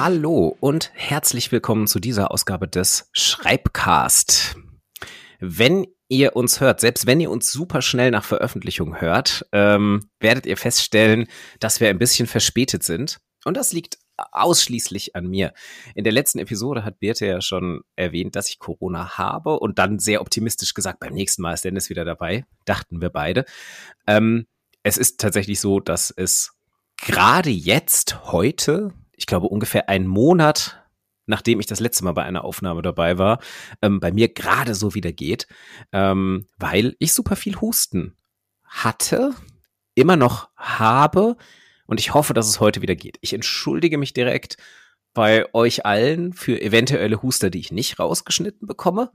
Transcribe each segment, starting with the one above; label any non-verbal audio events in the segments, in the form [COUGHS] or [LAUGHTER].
Hallo und herzlich willkommen zu dieser Ausgabe des Schreibcast. Wenn ihr uns hört, selbst wenn ihr uns super schnell nach Veröffentlichung hört, ähm, werdet ihr feststellen, dass wir ein bisschen verspätet sind. Und das liegt ausschließlich an mir. In der letzten Episode hat Birte ja schon erwähnt, dass ich Corona habe und dann sehr optimistisch gesagt, beim nächsten Mal ist Dennis wieder dabei, dachten wir beide. Ähm, es ist tatsächlich so, dass es gerade jetzt, heute, ich glaube ungefähr einen Monat nachdem ich das letzte Mal bei einer Aufnahme dabei war, ähm, bei mir gerade so wieder geht, ähm, weil ich super viel Husten hatte, immer noch habe und ich hoffe, dass es heute wieder geht. Ich entschuldige mich direkt bei euch allen für eventuelle Huster, die ich nicht rausgeschnitten bekomme.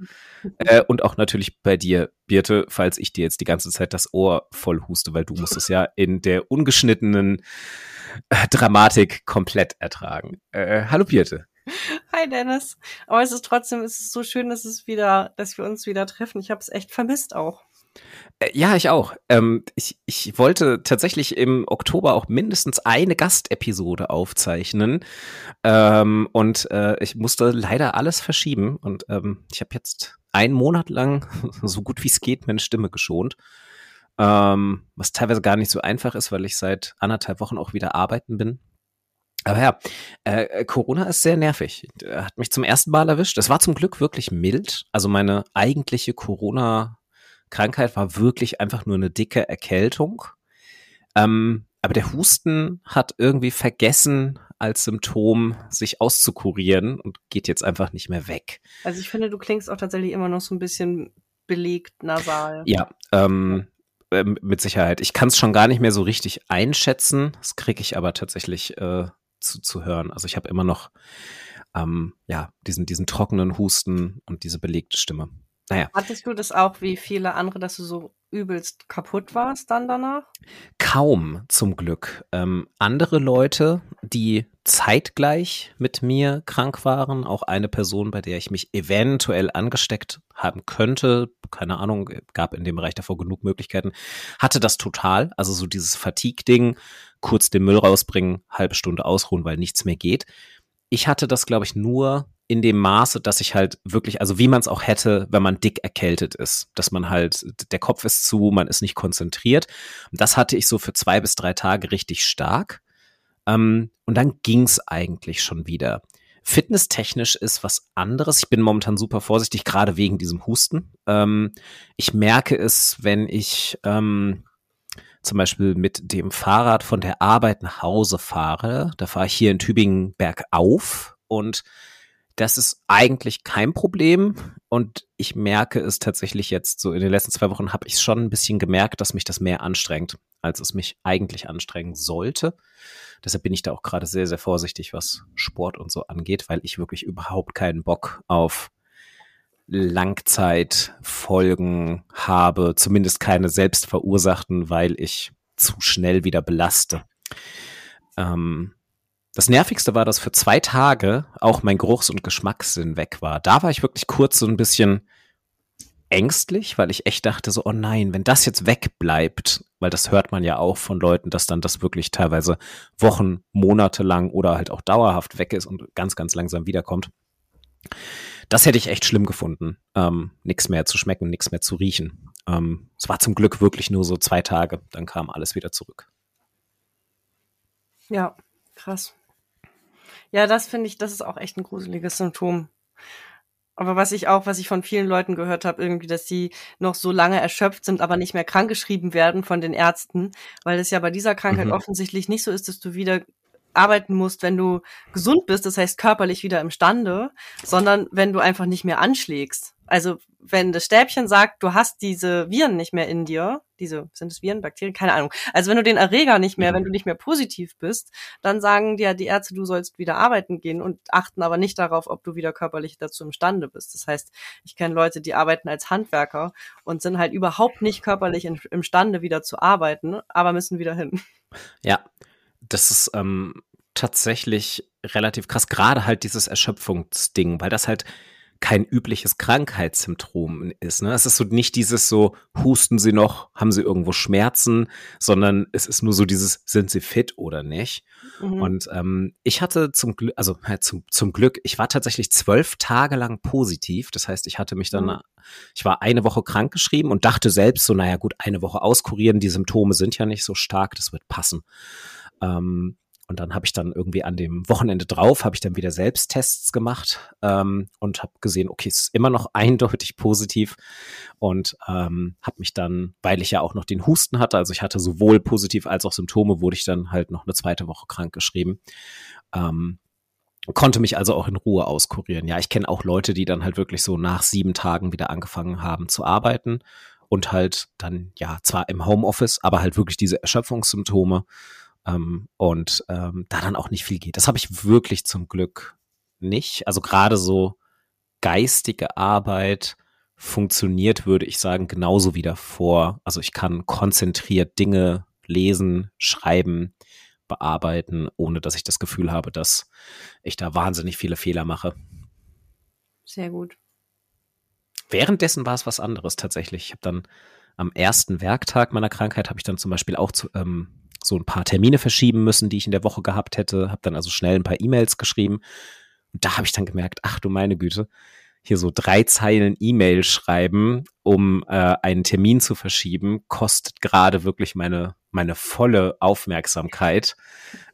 Äh, und auch natürlich bei dir, Birte, falls ich dir jetzt die ganze Zeit das Ohr voll huste, weil du musst es ja in der ungeschnittenen äh, Dramatik komplett ertragen. Äh, hallo Birte. Hi Dennis. Aber es ist trotzdem, es ist so schön, dass es wieder, dass wir uns wieder treffen. Ich habe es echt vermisst auch. Äh, ja, ich auch. Ähm, ich, ich wollte tatsächlich im Oktober auch mindestens eine Gastepisode aufzeichnen. Ähm, und äh, ich musste leider alles verschieben. Und ähm, ich habe jetzt einen Monat lang, [LAUGHS] so gut wie es geht, meine Stimme geschont. Ähm, was teilweise gar nicht so einfach ist, weil ich seit anderthalb Wochen auch wieder arbeiten bin. Aber ja, äh, Corona ist sehr nervig. Hat mich zum ersten Mal erwischt. Es war zum Glück wirklich mild. Also meine eigentliche Corona-Krankheit war wirklich einfach nur eine dicke Erkältung. Ähm, aber der Husten hat irgendwie vergessen, als Symptom sich auszukurieren und geht jetzt einfach nicht mehr weg. Also ich finde, du klingst auch tatsächlich immer noch so ein bisschen belegt nasal. Ja, ähm, äh, mit Sicherheit. Ich kann es schon gar nicht mehr so richtig einschätzen. Das kriege ich aber tatsächlich äh, zu, zu hören. Also ich habe immer noch ähm, ja diesen diesen trockenen Husten und diese belegte Stimme. Naja. Hattest du das auch wie viele andere, dass du so übelst kaputt warst dann danach? Kaum, zum Glück. Ähm, andere Leute, die zeitgleich mit mir krank waren, auch eine Person, bei der ich mich eventuell angesteckt haben könnte, keine Ahnung, gab in dem Bereich davor genug Möglichkeiten, hatte das total. Also so dieses Fatigue-Ding, kurz den Müll rausbringen, halbe Stunde ausruhen, weil nichts mehr geht. Ich hatte das, glaube ich, nur in dem Maße, dass ich halt wirklich, also wie man es auch hätte, wenn man dick erkältet ist, dass man halt, der Kopf ist zu, man ist nicht konzentriert. Und das hatte ich so für zwei bis drei Tage richtig stark. Ähm, und dann ging's eigentlich schon wieder. Fitnesstechnisch ist was anderes. Ich bin momentan super vorsichtig, gerade wegen diesem Husten. Ähm, ich merke es, wenn ich ähm, zum Beispiel mit dem Fahrrad von der Arbeit nach Hause fahre. Da fahre ich hier in Tübingen bergauf und das ist eigentlich kein Problem. Und ich merke es tatsächlich jetzt so in den letzten zwei Wochen habe ich schon ein bisschen gemerkt, dass mich das mehr anstrengt, als es mich eigentlich anstrengen sollte. Deshalb bin ich da auch gerade sehr, sehr vorsichtig, was Sport und so angeht, weil ich wirklich überhaupt keinen Bock auf Langzeitfolgen habe, zumindest keine selbstverursachten, weil ich zu schnell wieder belaste. Ähm, das Nervigste war, dass für zwei Tage auch mein Geruchs- und Geschmackssinn weg war. Da war ich wirklich kurz so ein bisschen ängstlich, weil ich echt dachte so, oh nein, wenn das jetzt wegbleibt, weil das hört man ja auch von Leuten, dass dann das wirklich teilweise Wochen, Monate lang oder halt auch dauerhaft weg ist und ganz, ganz langsam wiederkommt. Das hätte ich echt schlimm gefunden, ähm, nichts mehr zu schmecken, nichts mehr zu riechen. Ähm, es war zum Glück wirklich nur so zwei Tage, dann kam alles wieder zurück. Ja, krass. Ja, das finde ich, das ist auch echt ein gruseliges Symptom. Aber was ich auch, was ich von vielen Leuten gehört habe, irgendwie, dass sie noch so lange erschöpft sind, aber nicht mehr krankgeschrieben werden von den Ärzten, weil es ja bei dieser Krankheit mhm. offensichtlich nicht so ist, dass du wieder arbeiten musst, wenn du gesund bist, das heißt körperlich wieder imstande, sondern wenn du einfach nicht mehr anschlägst. Also wenn das Stäbchen sagt, du hast diese Viren nicht mehr in dir, diese, sind es Viren, Bakterien, keine Ahnung. Also wenn du den Erreger nicht mehr, mhm. wenn du nicht mehr positiv bist, dann sagen dir die Ärzte, du sollst wieder arbeiten gehen und achten aber nicht darauf, ob du wieder körperlich dazu imstande bist. Das heißt, ich kenne Leute, die arbeiten als Handwerker und sind halt überhaupt nicht körperlich in, imstande wieder zu arbeiten, aber müssen wieder hin. Ja, das ist ähm, tatsächlich relativ krass, gerade halt dieses Erschöpfungsding, weil das halt kein übliches Krankheitssymptom ist. Ne? Es ist so nicht dieses so, husten Sie noch, haben Sie irgendwo Schmerzen, sondern es ist nur so dieses, sind Sie fit oder nicht? Mhm. Und ähm, ich hatte zum Glück, also halt zum, zum Glück, ich war tatsächlich zwölf Tage lang positiv. Das heißt, ich hatte mich dann, mhm. ich war eine Woche krankgeschrieben und dachte selbst so, naja gut, eine Woche auskurieren, die Symptome sind ja nicht so stark, das wird passen. Ähm, und dann habe ich dann irgendwie an dem Wochenende drauf, habe ich dann wieder Selbsttests gemacht ähm, und habe gesehen, okay, es ist immer noch [LAUGHS] eindeutig positiv und ähm, habe mich dann, weil ich ja auch noch den Husten hatte, also ich hatte sowohl positiv als auch Symptome, wurde ich dann halt noch eine zweite Woche krank geschrieben. Ähm, konnte mich also auch in Ruhe auskurieren. Ja, ich kenne auch Leute, die dann halt wirklich so nach sieben Tagen wieder angefangen haben zu arbeiten und halt dann ja zwar im Homeoffice, aber halt wirklich diese Erschöpfungssymptome ähm, und ähm, da dann auch nicht viel geht. Das habe ich wirklich zum Glück nicht. Also gerade so geistige Arbeit funktioniert, würde ich sagen, genauso wie davor. Also ich kann konzentriert Dinge lesen, schreiben, bearbeiten, ohne dass ich das Gefühl habe, dass ich da wahnsinnig viele Fehler mache. Sehr gut. Währenddessen war es was anderes tatsächlich. Ich habe dann am ersten Werktag meiner Krankheit habe ich dann zum Beispiel auch zu, ähm, so ein paar Termine verschieben müssen, die ich in der Woche gehabt hätte. Habe dann also schnell ein paar E-Mails geschrieben. Und da habe ich dann gemerkt, ach du meine Güte, hier so drei Zeilen E-Mail schreiben, um äh, einen Termin zu verschieben, kostet gerade wirklich meine, meine volle Aufmerksamkeit.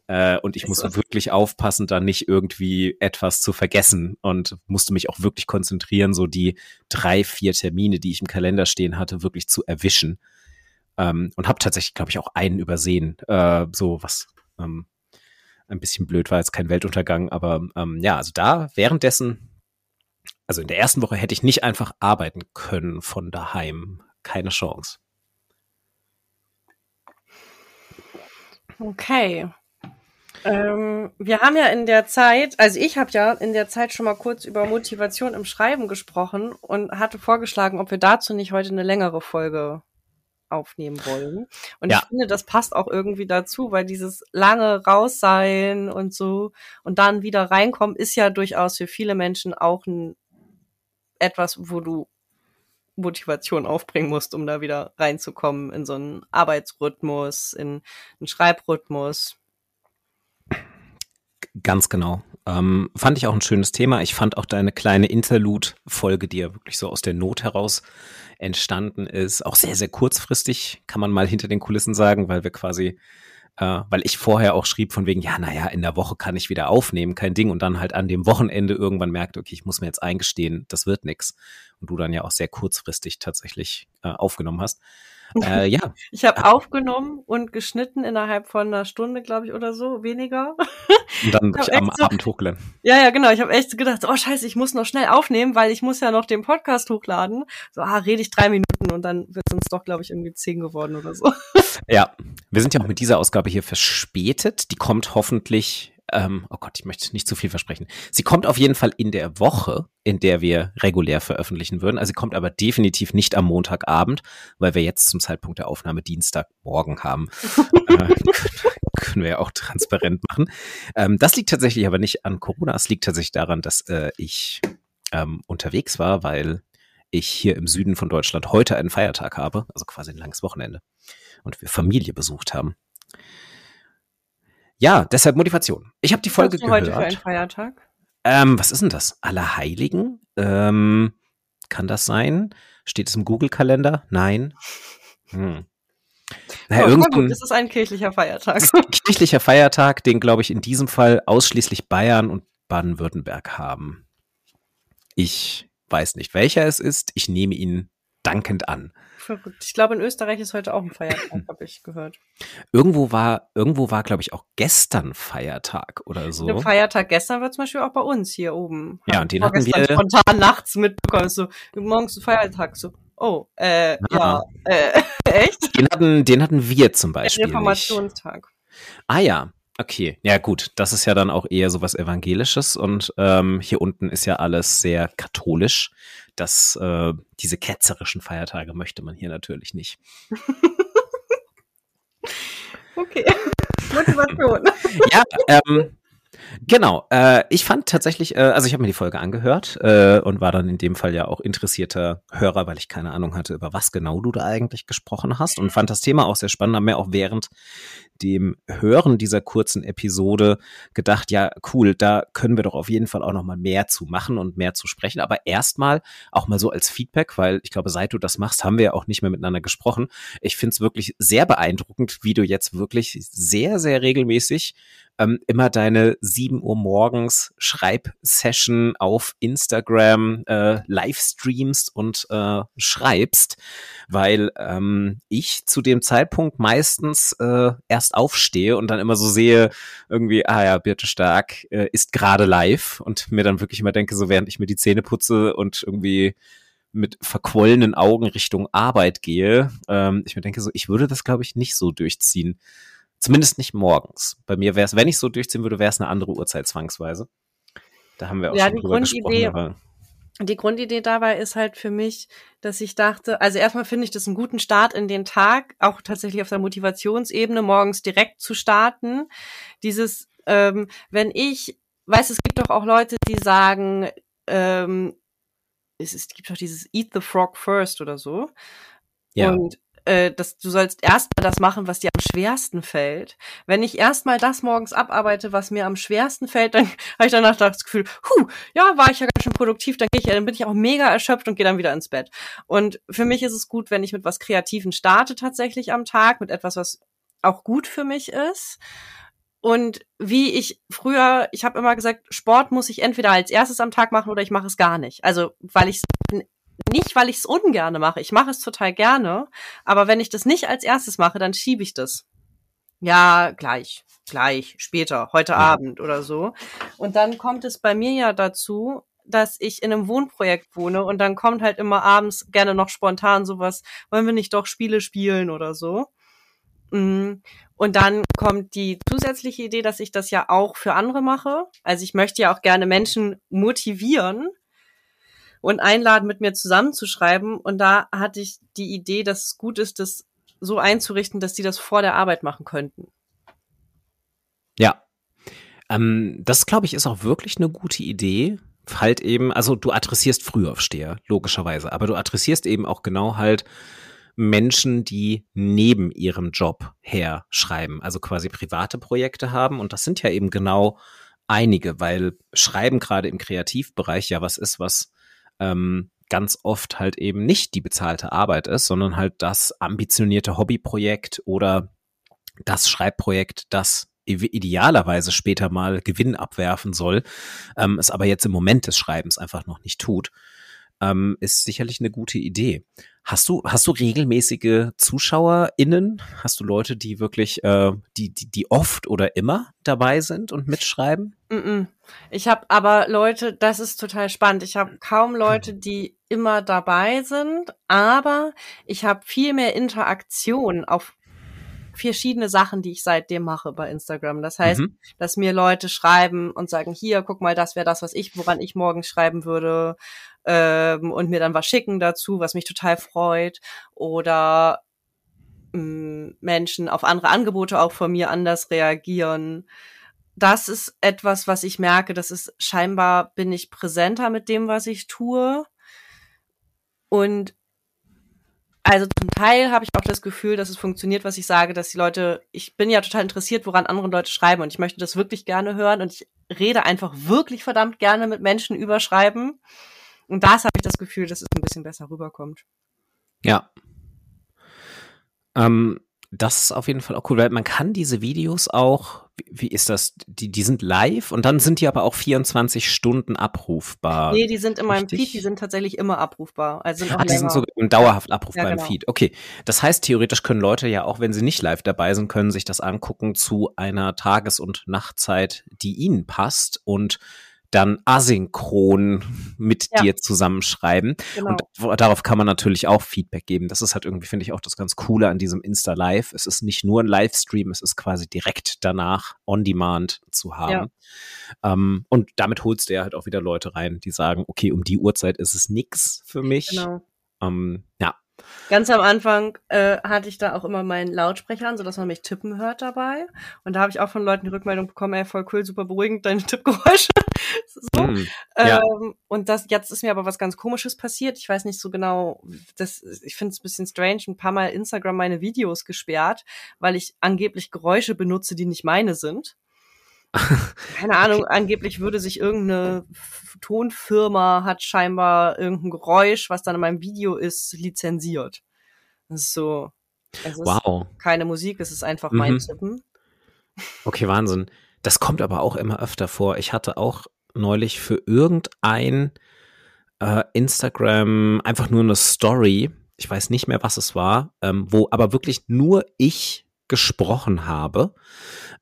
Äh, und ich muss wirklich aufpassen, da nicht irgendwie etwas zu vergessen und musste mich auch wirklich konzentrieren, so die drei, vier Termine, die ich im Kalender stehen hatte, wirklich zu erwischen. Ähm, und habe tatsächlich, glaube ich, auch einen übersehen. Äh, so was ähm, ein bisschen blöd war, jetzt kein Weltuntergang, aber ähm, ja, also da währenddessen, also in der ersten Woche hätte ich nicht einfach arbeiten können von daheim. Keine Chance. Okay. Ähm, wir haben ja in der Zeit, also ich habe ja in der Zeit schon mal kurz über Motivation im Schreiben gesprochen und hatte vorgeschlagen, ob wir dazu nicht heute eine längere Folge aufnehmen wollen. Und ja. ich finde, das passt auch irgendwie dazu, weil dieses lange raus sein und so und dann wieder reinkommen ist ja durchaus für viele Menschen auch ein etwas, wo du Motivation aufbringen musst, um da wieder reinzukommen in so einen Arbeitsrhythmus, in einen Schreibrhythmus. Ganz genau. Ähm, fand ich auch ein schönes Thema. Ich fand auch deine kleine Interlude-Folge, die ja wirklich so aus der Not heraus entstanden ist. Auch sehr, sehr kurzfristig, kann man mal hinter den Kulissen sagen, weil wir quasi, äh, weil ich vorher auch schrieb von wegen, ja, naja, in der Woche kann ich wieder aufnehmen, kein Ding. Und dann halt an dem Wochenende irgendwann merkte, okay, ich muss mir jetzt eingestehen, das wird nix. Und du dann ja auch sehr kurzfristig tatsächlich äh, aufgenommen hast. Äh, ja. [LAUGHS] Ich habe aufgenommen und geschnitten innerhalb von einer Stunde, glaube ich, oder so, weniger. Und dann [LAUGHS] ich am so, Abend hochgeladen. Ja, ja, genau. Ich habe echt gedacht, oh scheiße, ich muss noch schnell aufnehmen, weil ich muss ja noch den Podcast hochladen. So, ah, rede ich drei Minuten und dann wird es uns doch, glaube ich, irgendwie zehn geworden oder so. Ja, wir sind ja auch mit dieser Ausgabe hier verspätet. Die kommt hoffentlich ähm, oh Gott, ich möchte nicht zu viel versprechen. Sie kommt auf jeden Fall in der Woche, in der wir regulär veröffentlichen würden. Also sie kommt aber definitiv nicht am Montagabend, weil wir jetzt zum Zeitpunkt der Aufnahme Dienstagmorgen haben. [LAUGHS] äh, können wir ja auch transparent machen. Ähm, das liegt tatsächlich aber nicht an Corona. Es liegt tatsächlich daran, dass äh, ich ähm, unterwegs war, weil ich hier im Süden von Deutschland heute einen Feiertag habe, also quasi ein langes Wochenende und wir Familie besucht haben. Ja, deshalb Motivation. Ich habe die Folge was gehört. heute für einen Feiertag? Ähm, was ist denn das? Allerheiligen? Ähm, kann das sein? Steht es im Google-Kalender? Nein. Hm. Naja, oh, irgendein, gut, das ist ein kirchlicher Feiertag. Ist [LAUGHS] ein kirchlicher Feiertag, den, glaube ich, in diesem Fall ausschließlich Bayern und Baden-Württemberg haben. Ich weiß nicht, welcher es ist. Ich nehme ihn dankend an verrückt. Ich glaube, in Österreich ist heute auch ein Feiertag, habe ich gehört. Irgendwo war, irgendwo war, glaube ich, auch gestern Feiertag oder so. Der Feiertag gestern war zum Beispiel auch bei uns hier oben. Ja, und den hatten wir spontan nachts mitbekommen. So, morgens ein Feiertag. So, oh, äh, ja, äh, [LAUGHS] echt? Den hatten, den hatten wir zum Beispiel. Reformationstag. Nicht. Ah ja, Okay, ja gut, das ist ja dann auch eher so was Evangelisches und ähm, hier unten ist ja alles sehr katholisch. Das, äh, diese ketzerischen Feiertage möchte man hier natürlich nicht. [LAUGHS] okay, [LAUGHS] Motivation. ja, ähm, Genau. Äh, ich fand tatsächlich, äh, also ich habe mir die Folge angehört äh, und war dann in dem Fall ja auch interessierter Hörer, weil ich keine Ahnung hatte, über was genau du da eigentlich gesprochen hast und fand das Thema auch sehr spannend, haben mir auch während dem Hören dieser kurzen Episode gedacht, ja, cool, da können wir doch auf jeden Fall auch noch mal mehr zu machen und mehr zu sprechen. Aber erstmal auch mal so als Feedback, weil ich glaube, seit du das machst, haben wir ja auch nicht mehr miteinander gesprochen. Ich finde es wirklich sehr beeindruckend, wie du jetzt wirklich sehr, sehr regelmäßig ähm, immer deine 7 Uhr morgens Schreibsession auf Instagram äh, Livestreamst und äh, schreibst, weil ähm, ich zu dem Zeitpunkt meistens äh, erst aufstehe und dann immer so sehe, irgendwie, ah ja, Birte Stark äh, ist gerade live und mir dann wirklich immer denke, so während ich mir die Zähne putze und irgendwie mit verquollenen Augen Richtung Arbeit gehe, ähm, ich mir denke so, ich würde das, glaube ich, nicht so durchziehen. Zumindest nicht morgens. Bei mir wäre es, wenn ich so durchziehen würde, wäre es eine andere Uhrzeit zwangsweise. Da haben wir auch ja, schon die drüber Grundidee, gesprochen. Die Grundidee dabei ist halt für mich, dass ich dachte, also erstmal finde ich das einen guten Start in den Tag, auch tatsächlich auf der Motivationsebene, morgens direkt zu starten. Dieses, ähm, wenn ich, weiß, es gibt doch auch Leute, die sagen, ähm, es, es gibt doch dieses Eat the Frog first oder so. Ja. Und äh, dass du sollst erstmal das machen, was dir am schwersten fällt. Wenn ich erstmal das morgens abarbeite, was mir am schwersten fällt, dann [LAUGHS] habe ich danach das Gefühl, huh, ja, war ich ja ganz schön produktiv, dann gehe ich, dann bin ich auch mega erschöpft und gehe dann wieder ins Bett. Und für mich ist es gut, wenn ich mit was Kreativen starte tatsächlich am Tag, mit etwas, was auch gut für mich ist. Und wie ich früher, ich habe immer gesagt, Sport muss ich entweder als erstes am Tag machen oder ich mache es gar nicht. Also weil ich nicht, weil ich es ungerne mache. Ich mache es total gerne. Aber wenn ich das nicht als erstes mache, dann schiebe ich das. Ja, gleich, gleich, später, heute ja. Abend oder so. Und dann kommt es bei mir ja dazu, dass ich in einem Wohnprojekt wohne und dann kommt halt immer abends gerne noch spontan sowas, wollen wir nicht doch Spiele spielen oder so. Mm. Und dann kommt die zusätzliche Idee, dass ich das ja auch für andere mache. Also ich möchte ja auch gerne Menschen motivieren, und einladen, mit mir zusammenzuschreiben. Und da hatte ich die Idee, dass es gut ist, das so einzurichten, dass die das vor der Arbeit machen könnten. Ja. Ähm, das, glaube ich, ist auch wirklich eine gute Idee. Halt eben, also du adressierst Frühaufsteher, logischerweise, aber du adressierst eben auch genau halt Menschen, die neben ihrem Job her schreiben, also quasi private Projekte haben. Und das sind ja eben genau einige, weil Schreiben gerade im Kreativbereich ja was ist, was ähm, ganz oft halt eben nicht die bezahlte Arbeit ist, sondern halt das ambitionierte Hobbyprojekt oder das Schreibprojekt, das idealerweise später mal Gewinn abwerfen soll, ähm, es aber jetzt im Moment des Schreibens einfach noch nicht tut, ähm, ist sicherlich eine gute Idee. Hast du, hast du regelmäßige ZuschauerInnen? Hast du Leute, die wirklich, äh, die, die, die oft oder immer dabei sind und mitschreiben? Mm -mm. Ich habe aber Leute, das ist total spannend. Ich habe kaum Leute, die immer dabei sind, aber ich habe viel mehr Interaktion auf verschiedene Sachen, die ich seitdem mache bei Instagram. Das heißt, mhm. dass mir Leute schreiben und sagen, hier, guck mal, das wäre das, was ich, woran ich morgen schreiben würde ähm, und mir dann was schicken dazu, was mich total freut. Oder ähm, Menschen auf andere Angebote auch von mir anders reagieren. Das ist etwas, was ich merke, das ist scheinbar bin ich präsenter mit dem, was ich tue. Und also zum Teil habe ich auch das Gefühl, dass es funktioniert, was ich sage, dass die Leute, ich bin ja total interessiert, woran andere Leute schreiben und ich möchte das wirklich gerne hören und ich rede einfach wirklich verdammt gerne mit Menschen über Schreiben. Und das habe ich das Gefühl, dass es ein bisschen besser rüberkommt. Ja. Ähm, das ist auf jeden Fall auch cool, weil man kann diese Videos auch, wie, wie ist das, die, die sind live und dann sind die aber auch 24 Stunden abrufbar. Nee, die sind in meinem Feed, die sind tatsächlich immer abrufbar. Also sind auch Ach, die sind so dauerhaft abrufbar ja, genau. im Feed. Okay, das heißt, theoretisch können Leute ja auch, wenn sie nicht live dabei sind, können sich das angucken zu einer Tages- und Nachtzeit, die ihnen passt und dann asynchron mit ja. dir zusammenschreiben. Genau. Und darauf kann man natürlich auch Feedback geben. Das ist halt irgendwie, finde ich, auch das ganz Coole an diesem Insta-Live. Es ist nicht nur ein Livestream, es ist quasi direkt danach on demand zu haben. Ja. Ähm, und damit holst du ja halt auch wieder Leute rein, die sagen, okay, um die Uhrzeit ist es nix für mich. Genau. Ähm, ja. Ganz am Anfang äh, hatte ich da auch immer meinen Lautsprecher an, sodass man mich tippen hört dabei. Und da habe ich auch von Leuten die Rückmeldung bekommen, ey, voll cool, super beruhigend, deine Tippgeräusche. [LAUGHS] so. Mm, ja. ähm, und das, jetzt ist mir aber was ganz komisches passiert. Ich weiß nicht so genau, das, ich finde es ein bisschen strange, ein paar Mal Instagram meine Videos gesperrt, weil ich angeblich Geräusche benutze, die nicht meine sind. [LAUGHS] Keine Ahnung, okay. angeblich würde sich irgendeine Tonfirma hat scheinbar irgendein Geräusch, was dann in meinem Video ist, lizenziert. Das ist so. Es ist wow. keine Musik, es ist einfach mhm. mein Tippen. Okay, Wahnsinn. Das kommt aber auch immer öfter vor. Ich hatte auch neulich für irgendein äh, Instagram einfach nur eine Story, ich weiß nicht mehr, was es war, ähm, wo aber wirklich nur ich gesprochen habe.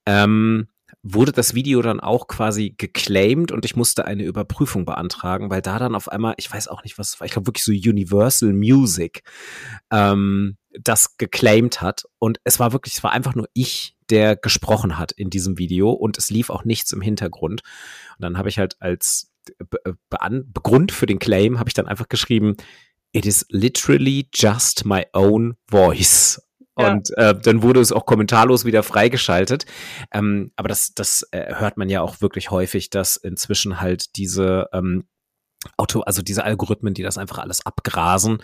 Ähm, wurde das Video dann auch quasi geclaimed und ich musste eine Überprüfung beantragen, weil da dann auf einmal, ich weiß auch nicht, was es war, ich glaube wirklich so Universal Music ähm, das geclaimed hat. Und es war wirklich, es war einfach nur ich, der gesprochen hat in diesem Video und es lief auch nichts im Hintergrund. Und dann habe ich halt als Be Be Grund für den Claim, habe ich dann einfach geschrieben, It is literally just my own voice. Und äh, dann wurde es auch kommentarlos wieder freigeschaltet. Ähm, aber das, das äh, hört man ja auch wirklich häufig, dass inzwischen halt diese ähm, Auto, also diese Algorithmen, die das einfach alles abgrasen,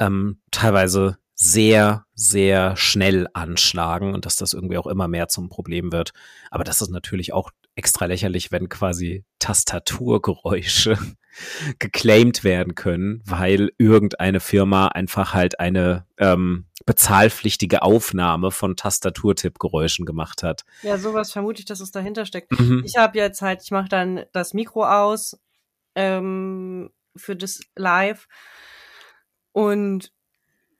ähm, teilweise sehr, sehr schnell anschlagen und dass das irgendwie auch immer mehr zum Problem wird. Aber das ist natürlich auch extra lächerlich, wenn quasi Tastaturgeräusche [LAUGHS] geclaimed werden können, weil irgendeine Firma einfach halt eine ähm, bezahlpflichtige Aufnahme von Tastaturtippgeräuschen gemacht hat. Ja, sowas vermute ich, dass es dahinter steckt. Mhm. Ich habe jetzt halt, ich mache dann das Mikro aus ähm, für das Live und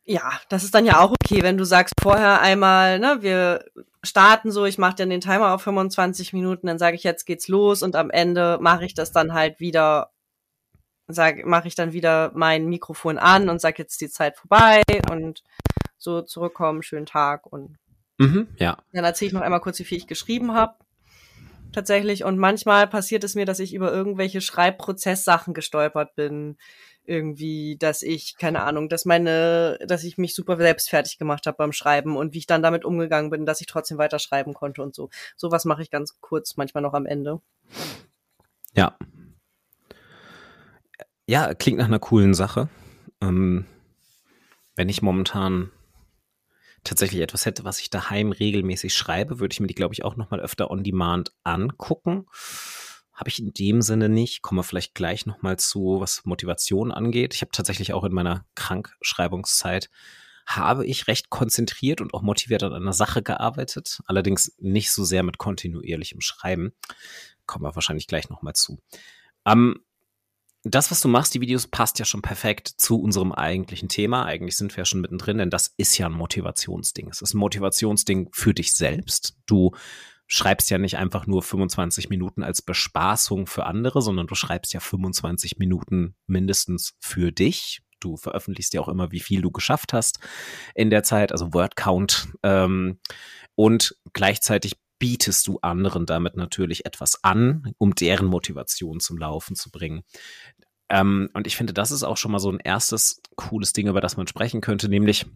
ja, das ist dann ja auch okay, wenn du sagst vorher einmal, ne, wir starten so, ich mache dann den Timer auf 25 Minuten, dann sage ich, jetzt geht's los und am Ende mache ich das dann halt wieder, sag, mache ich dann wieder mein Mikrofon an und sage jetzt die Zeit vorbei und so zurückkommen, schönen Tag und mhm, ja. Dann erzähle ich noch einmal kurz, wie viel ich geschrieben habe. Tatsächlich. Und manchmal passiert es mir, dass ich über irgendwelche Schreibprozesssachen gestolpert bin irgendwie, dass ich, keine Ahnung, dass meine, dass ich mich super selbst fertig gemacht habe beim Schreiben und wie ich dann damit umgegangen bin, dass ich trotzdem weiter schreiben konnte und so. Sowas mache ich ganz kurz, manchmal noch am Ende. Ja. Ja, klingt nach einer coolen Sache. Ähm, wenn ich momentan tatsächlich etwas hätte, was ich daheim regelmäßig schreibe, würde ich mir die, glaube ich, auch noch mal öfter on demand angucken. Habe ich in dem Sinne nicht. Komme vielleicht gleich noch mal zu, was Motivation angeht. Ich habe tatsächlich auch in meiner Krankschreibungszeit habe ich recht konzentriert und auch motiviert an einer Sache gearbeitet. Allerdings nicht so sehr mit kontinuierlichem Schreiben. Kommen wir wahrscheinlich gleich noch mal zu. Ähm, das, was du machst, die Videos, passt ja schon perfekt zu unserem eigentlichen Thema. Eigentlich sind wir ja schon mittendrin, denn das ist ja ein Motivationsding. Es ist ein Motivationsding für dich selbst. Du schreibst ja nicht einfach nur 25 Minuten als Bespaßung für andere, sondern du schreibst ja 25 Minuten mindestens für dich. Du veröffentlichst ja auch immer, wie viel du geschafft hast in der Zeit, also Word Count. Ähm, und gleichzeitig bietest du anderen damit natürlich etwas an, um deren Motivation zum Laufen zu bringen. Ähm, und ich finde, das ist auch schon mal so ein erstes cooles Ding, über das man sprechen könnte, nämlich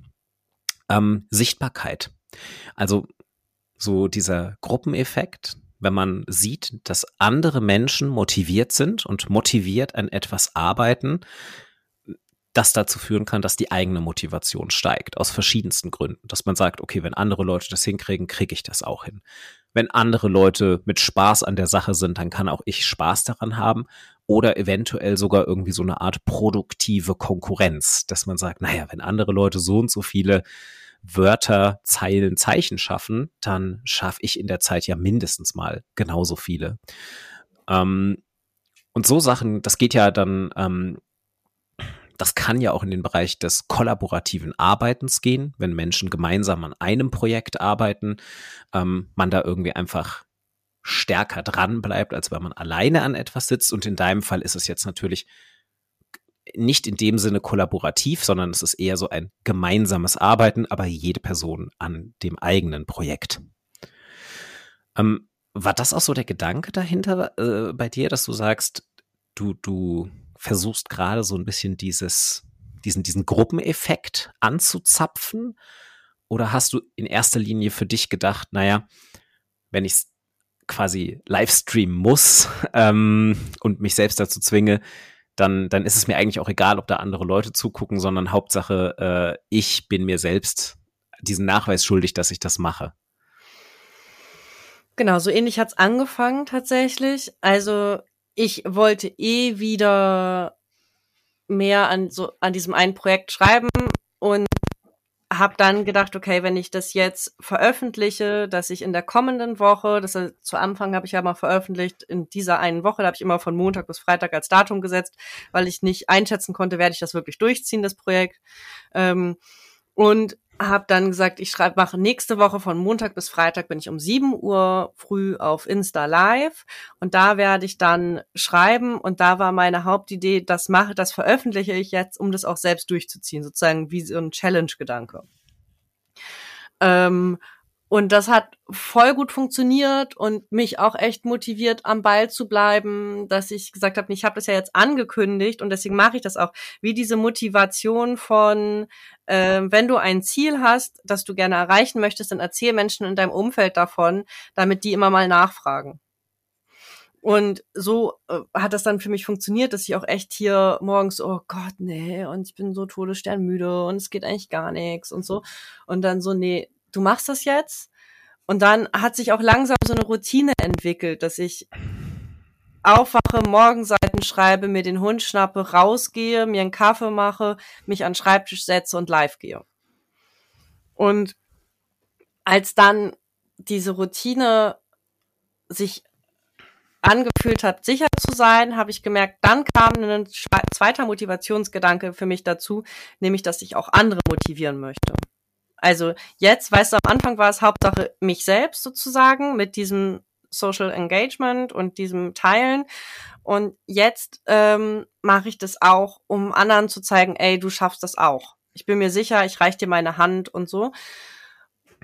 ähm, Sichtbarkeit. Also so dieser Gruppeneffekt, wenn man sieht, dass andere Menschen motiviert sind und motiviert an etwas arbeiten, das dazu führen kann, dass die eigene Motivation steigt, aus verschiedensten Gründen. Dass man sagt, okay, wenn andere Leute das hinkriegen, kriege ich das auch hin. Wenn andere Leute mit Spaß an der Sache sind, dann kann auch ich Spaß daran haben. Oder eventuell sogar irgendwie so eine Art produktive Konkurrenz, dass man sagt, naja, wenn andere Leute so und so viele Wörter, Zeilen, Zeichen schaffen, dann schaffe ich in der Zeit ja mindestens mal genauso viele. Ähm, und so Sachen, das geht ja dann ähm, das kann ja auch in den Bereich des kollaborativen Arbeitens gehen, wenn Menschen gemeinsam an einem Projekt arbeiten, ähm, man da irgendwie einfach stärker dran bleibt, als wenn man alleine an etwas sitzt. Und in deinem Fall ist es jetzt natürlich nicht in dem Sinne kollaborativ, sondern es ist eher so ein gemeinsames Arbeiten, aber jede Person an dem eigenen Projekt. Ähm, war das auch so der Gedanke dahinter äh, bei dir, dass du sagst, du, du versuchst gerade so ein bisschen dieses, diesen, diesen Gruppeneffekt anzuzapfen? Oder hast du in erster Linie für dich gedacht, naja, wenn ich es quasi livestreamen muss [LAUGHS] ähm, und mich selbst dazu zwinge, dann, dann ist es mir eigentlich auch egal, ob da andere Leute zugucken, sondern Hauptsache, äh, ich bin mir selbst diesen Nachweis schuldig, dass ich das mache. Genau, so ähnlich hat's angefangen tatsächlich. Also ich wollte eh wieder mehr an so an diesem einen Projekt schreiben und habe dann gedacht, okay, wenn ich das jetzt veröffentliche, dass ich in der kommenden Woche, das ist, zu Anfang habe ich ja mal veröffentlicht, in dieser einen Woche, da habe ich immer von Montag bis Freitag als Datum gesetzt, weil ich nicht einschätzen konnte, werde ich das wirklich durchziehen, das Projekt. Ähm, und habe dann gesagt, ich schreibe, mache nächste Woche von Montag bis Freitag bin ich um 7 Uhr früh auf Insta Live. Und da werde ich dann schreiben. Und da war meine Hauptidee, das mache, das veröffentliche ich jetzt, um das auch selbst durchzuziehen, sozusagen wie so ein Challenge-Gedanke. Ähm, und das hat voll gut funktioniert und mich auch echt motiviert, am Ball zu bleiben, dass ich gesagt habe, ich habe das ja jetzt angekündigt und deswegen mache ich das auch. Wie diese Motivation von, äh, wenn du ein Ziel hast, das du gerne erreichen möchtest, dann erzähl Menschen in deinem Umfeld davon, damit die immer mal nachfragen. Und so äh, hat das dann für mich funktioniert, dass ich auch echt hier morgens, oh Gott, nee, und ich bin so todessternmüde und es geht eigentlich gar nichts und so. Und dann so, nee, du machst das jetzt. Und dann hat sich auch langsam so eine Routine entwickelt, dass ich aufwache, Morgenseiten schreibe, mir den Hund schnappe, rausgehe, mir einen Kaffee mache, mich an den Schreibtisch setze und live gehe. Und als dann diese Routine sich angefühlt hat, sicher zu sein, habe ich gemerkt, dann kam ein zweiter Motivationsgedanke für mich dazu, nämlich, dass ich auch andere motivieren möchte. Also jetzt, weißt du, am Anfang war es Hauptsache mich selbst sozusagen mit diesem Social Engagement und diesem Teilen. Und jetzt ähm, mache ich das auch, um anderen zu zeigen, ey, du schaffst das auch. Ich bin mir sicher, ich reiche dir meine Hand und so.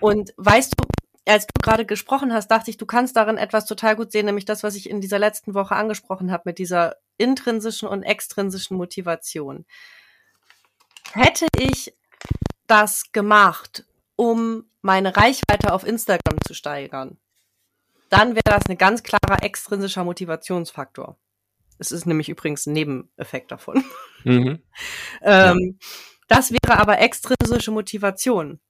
Und weißt du, als du gerade gesprochen hast, dachte ich, du kannst darin etwas total gut sehen, nämlich das, was ich in dieser letzten Woche angesprochen habe, mit dieser intrinsischen und extrinsischen Motivation. Hätte ich das gemacht, um meine Reichweite auf Instagram zu steigern, dann wäre das ein ganz klarer extrinsischer Motivationsfaktor. Es ist nämlich übrigens ein Nebeneffekt davon. [LAUGHS] Mhm. [LAUGHS] ähm, ja. Das wäre aber extrinsische Motivation.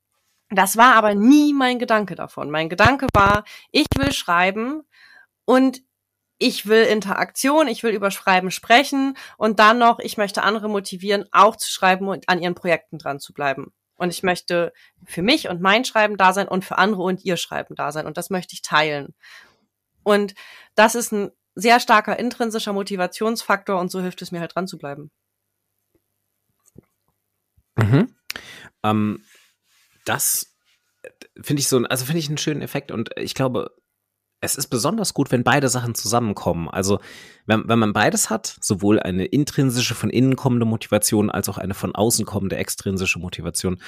Das war aber nie mein Gedanke davon. Mein Gedanke war, ich will schreiben und ich will Interaktion, ich will über Schreiben sprechen und dann noch, ich möchte andere motivieren, auch zu schreiben und an ihren Projekten dran zu bleiben. Und ich möchte für mich und mein Schreiben da sein und für andere und ihr Schreiben da sein. Und das möchte ich teilen. Und das ist ein sehr starker intrinsischer Motivationsfaktor und so hilft es mir halt dran zu bleiben. Mhm. Ähm, das finde ich so, also finde ich einen schönen Effekt und ich glaube, es ist besonders gut, wenn beide Sachen zusammenkommen. Also wenn, wenn man beides hat, sowohl eine intrinsische von innen kommende Motivation als auch eine von außen kommende extrinsische Motivation,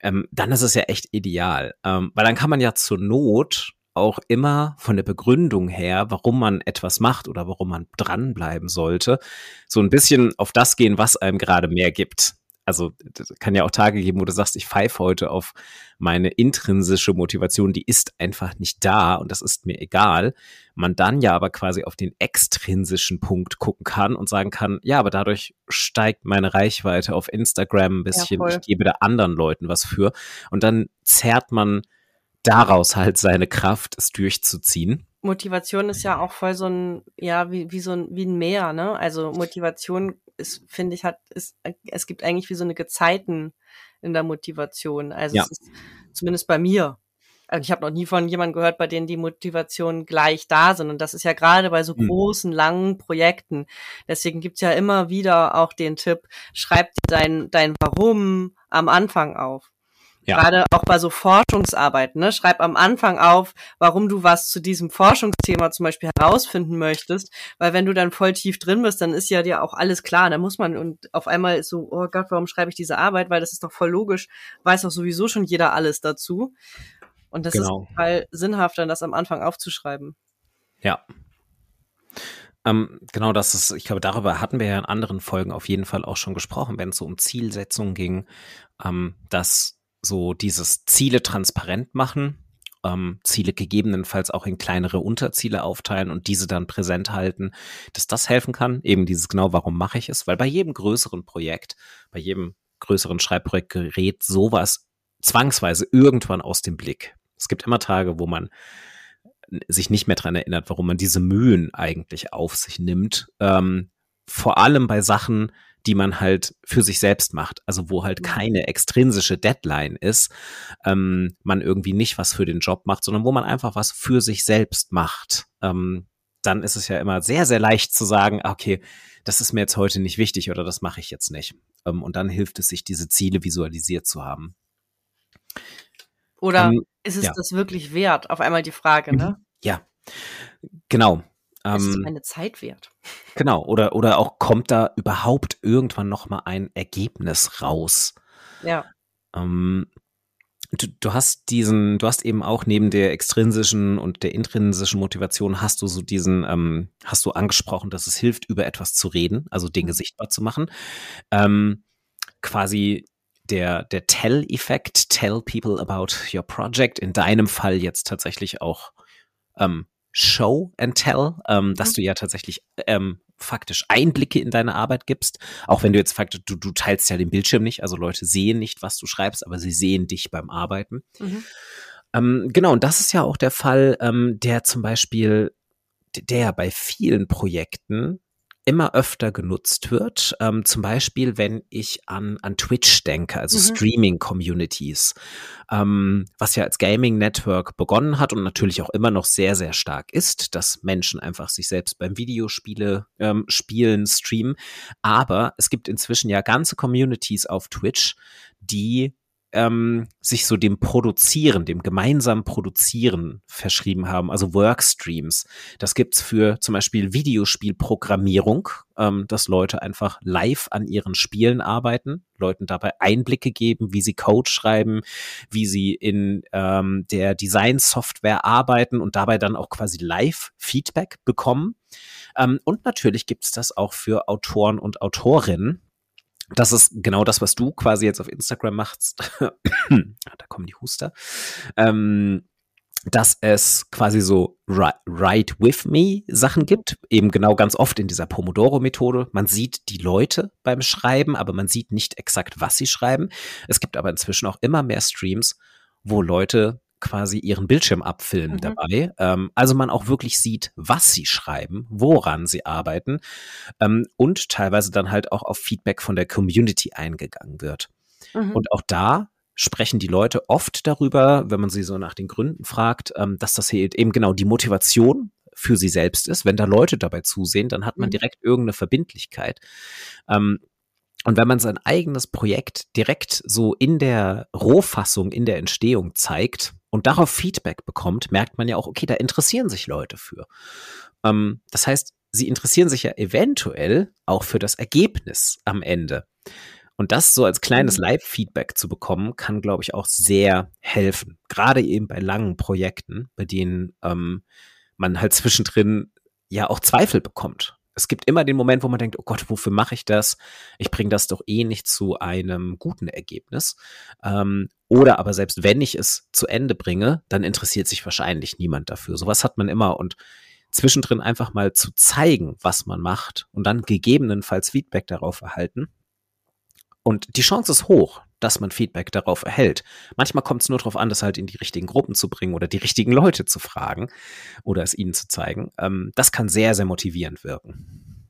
ähm, dann ist es ja echt ideal. Ähm, weil dann kann man ja zur Not auch immer von der Begründung her, warum man etwas macht oder warum man dranbleiben sollte, so ein bisschen auf das gehen, was einem gerade mehr gibt also kann ja auch Tage geben, wo du sagst, ich pfeife heute auf meine intrinsische Motivation, die ist einfach nicht da und das ist mir egal. Man dann ja aber quasi auf den extrinsischen Punkt gucken kann und sagen kann, ja, aber dadurch steigt meine Reichweite auf Instagram ein bisschen, ja, ich gebe da anderen Leuten was für und dann zerrt man daraus halt seine Kraft, es durchzuziehen. Motivation ist ja auch voll so ein, ja, wie, wie so ein, wie ein Meer, ne? Also Motivation ist, finde ich, hat, ist, es gibt eigentlich wie so eine Gezeiten in der Motivation. Also ja. es ist zumindest bei mir. Also ich habe noch nie von jemandem gehört, bei denen die Motivation gleich da sind. Und das ist ja gerade bei so mhm. großen, langen Projekten. Deswegen gibt's ja immer wieder auch den Tipp, schreib dir dein, dein Warum am Anfang auf. Ja. Gerade auch bei so Forschungsarbeiten, ne? Schreib am Anfang auf, warum du was zu diesem Forschungsthema zum Beispiel herausfinden möchtest, weil wenn du dann voll tief drin bist, dann ist ja dir auch alles klar. Da muss man und auf einmal ist so, oh Gott, warum schreibe ich diese Arbeit? Weil das ist doch voll logisch, weiß doch sowieso schon jeder alles dazu. Und das genau. ist total sinnhaft, dann das am Anfang aufzuschreiben. Ja. Ähm, genau, das ist, ich glaube, darüber hatten wir ja in anderen Folgen auf jeden Fall auch schon gesprochen, wenn es so um Zielsetzungen ging, ähm, dass so dieses Ziele transparent machen, ähm, Ziele gegebenenfalls auch in kleinere Unterziele aufteilen und diese dann präsent halten, dass das helfen kann. Eben dieses genau, warum mache ich es? Weil bei jedem größeren Projekt, bei jedem größeren Schreibprojekt gerät sowas zwangsweise irgendwann aus dem Blick. Es gibt immer Tage, wo man sich nicht mehr dran erinnert, warum man diese Mühen eigentlich auf sich nimmt. Ähm, vor allem bei Sachen, die man halt für sich selbst macht, also wo halt keine extrinsische Deadline ist, ähm, man irgendwie nicht was für den Job macht, sondern wo man einfach was für sich selbst macht. Ähm, dann ist es ja immer sehr, sehr leicht zu sagen, ah, okay, das ist mir jetzt heute nicht wichtig oder das mache ich jetzt nicht. Ähm, und dann hilft es sich, diese Ziele visualisiert zu haben. Oder ähm, ist es ja. das wirklich wert? Auf einmal die Frage, ne? Ja, genau. Ist ähm, meine Zeit wert? [LAUGHS] Genau. Oder, oder auch kommt da überhaupt irgendwann noch mal ein Ergebnis raus? Ja. Ähm, du, du hast diesen, du hast eben auch neben der extrinsischen und der intrinsischen Motivation hast du so diesen, ähm, hast du angesprochen, dass es hilft, über etwas zu reden, also Dinge mhm. sichtbar zu machen. Ähm, quasi der, der Tell-Effekt, tell people about your project, in deinem Fall jetzt tatsächlich auch ähm, Show and Tell, ähm, dass mhm. du ja tatsächlich ähm, faktisch Einblicke in deine Arbeit gibst, auch wenn du jetzt faktisch, du, du teilst ja den Bildschirm nicht, also Leute sehen nicht, was du schreibst, aber sie sehen dich beim Arbeiten. Mhm. Ähm, genau, und das ist ja auch der Fall, ähm, der zum Beispiel, der bei vielen Projekten immer öfter genutzt wird. Ähm, zum Beispiel, wenn ich an, an Twitch denke, also mhm. Streaming-Communities, ähm, was ja als Gaming-Network begonnen hat und natürlich auch immer noch sehr, sehr stark ist, dass Menschen einfach sich selbst beim Videospiele ähm, spielen, streamen. Aber es gibt inzwischen ja ganze Communities auf Twitch, die ähm, sich so dem Produzieren, dem gemeinsamen Produzieren verschrieben haben, also Workstreams. Das gibt's für zum Beispiel Videospielprogrammierung, ähm, dass Leute einfach live an ihren Spielen arbeiten, Leuten dabei Einblicke geben, wie sie Code schreiben, wie sie in ähm, der Design-Software arbeiten und dabei dann auch quasi Live-Feedback bekommen. Ähm, und natürlich gibt's das auch für Autoren und Autorinnen, das ist genau das, was du quasi jetzt auf Instagram machst. [COUGHS] da kommen die Huster. Ähm, dass es quasi so Write with me Sachen gibt, eben genau ganz oft in dieser Pomodoro-Methode. Man sieht die Leute beim Schreiben, aber man sieht nicht exakt, was sie schreiben. Es gibt aber inzwischen auch immer mehr Streams, wo Leute quasi ihren Bildschirm abfilmen mhm. dabei. Ähm, also man auch wirklich sieht, was sie schreiben, woran sie arbeiten ähm, und teilweise dann halt auch auf Feedback von der Community eingegangen wird. Mhm. Und auch da sprechen die Leute oft darüber, wenn man sie so nach den Gründen fragt, ähm, dass das hier eben genau die Motivation für sie selbst ist. Wenn da Leute dabei zusehen, dann hat man mhm. direkt irgendeine Verbindlichkeit. Ähm, und wenn man sein eigenes Projekt direkt so in der Rohfassung, in der Entstehung zeigt und darauf Feedback bekommt, merkt man ja auch, okay, da interessieren sich Leute für. Ähm, das heißt, sie interessieren sich ja eventuell auch für das Ergebnis am Ende. Und das so als kleines mhm. Live-Feedback zu bekommen, kann, glaube ich, auch sehr helfen. Gerade eben bei langen Projekten, bei denen ähm, man halt zwischendrin ja auch Zweifel bekommt es gibt immer den Moment, wo man denkt, oh Gott, wofür mache ich das? Ich bringe das doch eh nicht zu einem guten Ergebnis. Ähm, oder aber selbst wenn ich es zu Ende bringe, dann interessiert sich wahrscheinlich niemand dafür. Sowas hat man immer und zwischendrin einfach mal zu zeigen, was man macht und dann gegebenenfalls Feedback darauf erhalten. Und die Chance ist hoch, dass man Feedback darauf erhält. Manchmal kommt es nur darauf an, das halt in die richtigen Gruppen zu bringen oder die richtigen Leute zu fragen oder es ihnen zu zeigen. Ähm, das kann sehr, sehr motivierend wirken.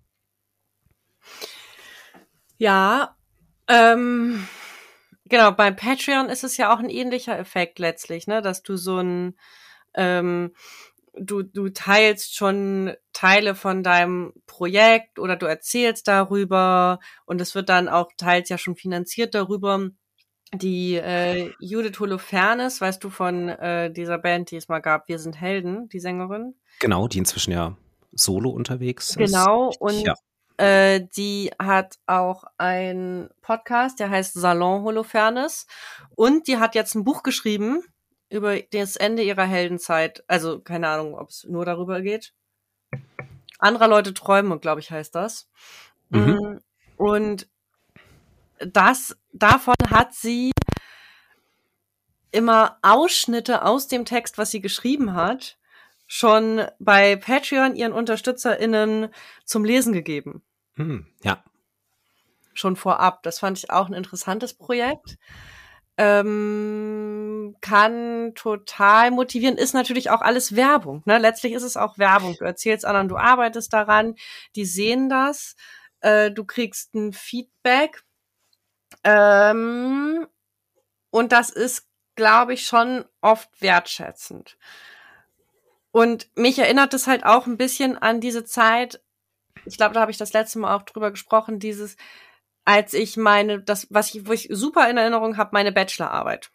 Ja, ähm, genau, bei Patreon ist es ja auch ein ähnlicher Effekt letztlich, ne, dass du so ein ähm, du, du teilst schon Teile von deinem Projekt oder du erzählst darüber und es wird dann auch teils ja schon finanziert darüber die äh, Judith Holofernes, weißt du von äh, dieser Band, die es mal gab, Wir sind Helden, die Sängerin? Genau, die inzwischen ja solo unterwegs ist. Genau, und ja. äh, die hat auch einen Podcast, der heißt Salon Holofernes. Und die hat jetzt ein Buch geschrieben über das Ende ihrer Heldenzeit. Also keine Ahnung, ob es nur darüber geht. anderer Leute Träume, glaube ich, heißt das. Mhm. Mm, und das, davon hat sie immer Ausschnitte aus dem Text, was sie geschrieben hat, schon bei Patreon ihren UnterstützerInnen zum Lesen gegeben. Hm, ja. Schon vorab. Das fand ich auch ein interessantes Projekt. Ähm, kann total motivieren, ist natürlich auch alles Werbung. Ne? Letztlich ist es auch Werbung. Du erzählst anderen, du arbeitest daran, die sehen das, äh, du kriegst ein Feedback. Ähm, und das ist, glaube ich, schon oft wertschätzend. Und mich erinnert es halt auch ein bisschen an diese Zeit, ich glaube, da habe ich das letzte Mal auch drüber gesprochen, dieses, als ich meine, das, was ich, wo ich super in Erinnerung habe, meine Bachelorarbeit.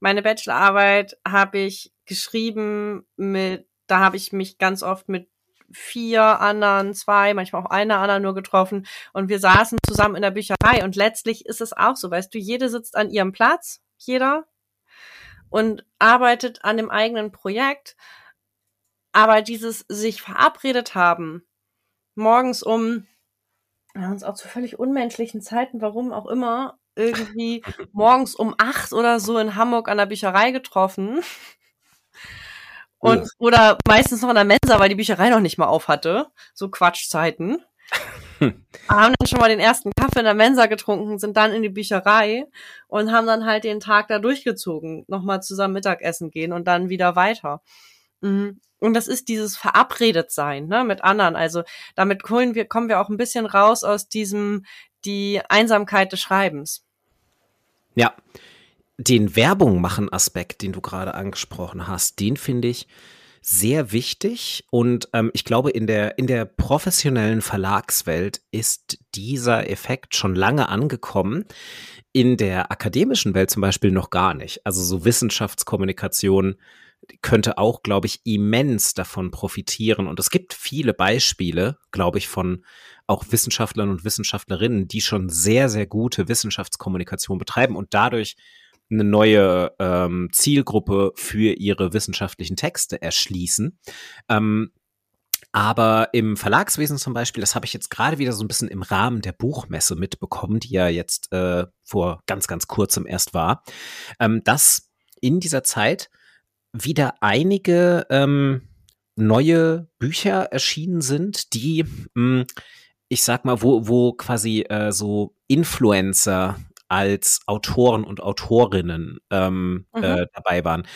Meine Bachelorarbeit habe ich geschrieben mit, da habe ich mich ganz oft mit vier anderen, zwei, manchmal auch einer anderen nur getroffen. Und wir saßen zusammen in der Bücherei. Und letztlich ist es auch so, weißt du, jede sitzt an ihrem Platz, jeder und arbeitet an dem eigenen Projekt. Aber dieses sich verabredet haben, morgens um, wir haben uns auch zu völlig unmenschlichen Zeiten, warum auch immer, irgendwie [LAUGHS] morgens um acht oder so in Hamburg an der Bücherei getroffen. Und, ja. oder meistens noch in der Mensa, weil die Bücherei noch nicht mal auf hatte. So Quatschzeiten. [LAUGHS] haben dann schon mal den ersten Kaffee in der Mensa getrunken, sind dann in die Bücherei und haben dann halt den Tag da durchgezogen. Nochmal zusammen Mittagessen gehen und dann wieder weiter. Mhm. Und das ist dieses verabredet sein, ne, mit anderen. Also damit kommen wir, kommen wir auch ein bisschen raus aus diesem, die Einsamkeit des Schreibens. Ja. Den Werbung machen Aspekt, den du gerade angesprochen hast, den finde ich sehr wichtig und ähm, ich glaube, in der, in der professionellen Verlagswelt ist dieser Effekt schon lange angekommen. In der akademischen Welt zum Beispiel noch gar nicht. Also so Wissenschaftskommunikation könnte auch, glaube ich, immens davon profitieren. Und es gibt viele Beispiele, glaube ich, von auch Wissenschaftlern und Wissenschaftlerinnen, die schon sehr, sehr gute Wissenschaftskommunikation betreiben und dadurch eine neue ähm, Zielgruppe für ihre wissenschaftlichen Texte erschließen. Ähm, aber im Verlagswesen zum Beispiel, das habe ich jetzt gerade wieder so ein bisschen im Rahmen der Buchmesse mitbekommen, die ja jetzt äh, vor ganz, ganz kurzem erst war, ähm, dass in dieser Zeit wieder einige ähm, neue Bücher erschienen sind, die, mh, hm, ich sag mal, wo, wo quasi äh, so Influencer als Autoren und Autorinnen ähm, mhm. äh, dabei waren.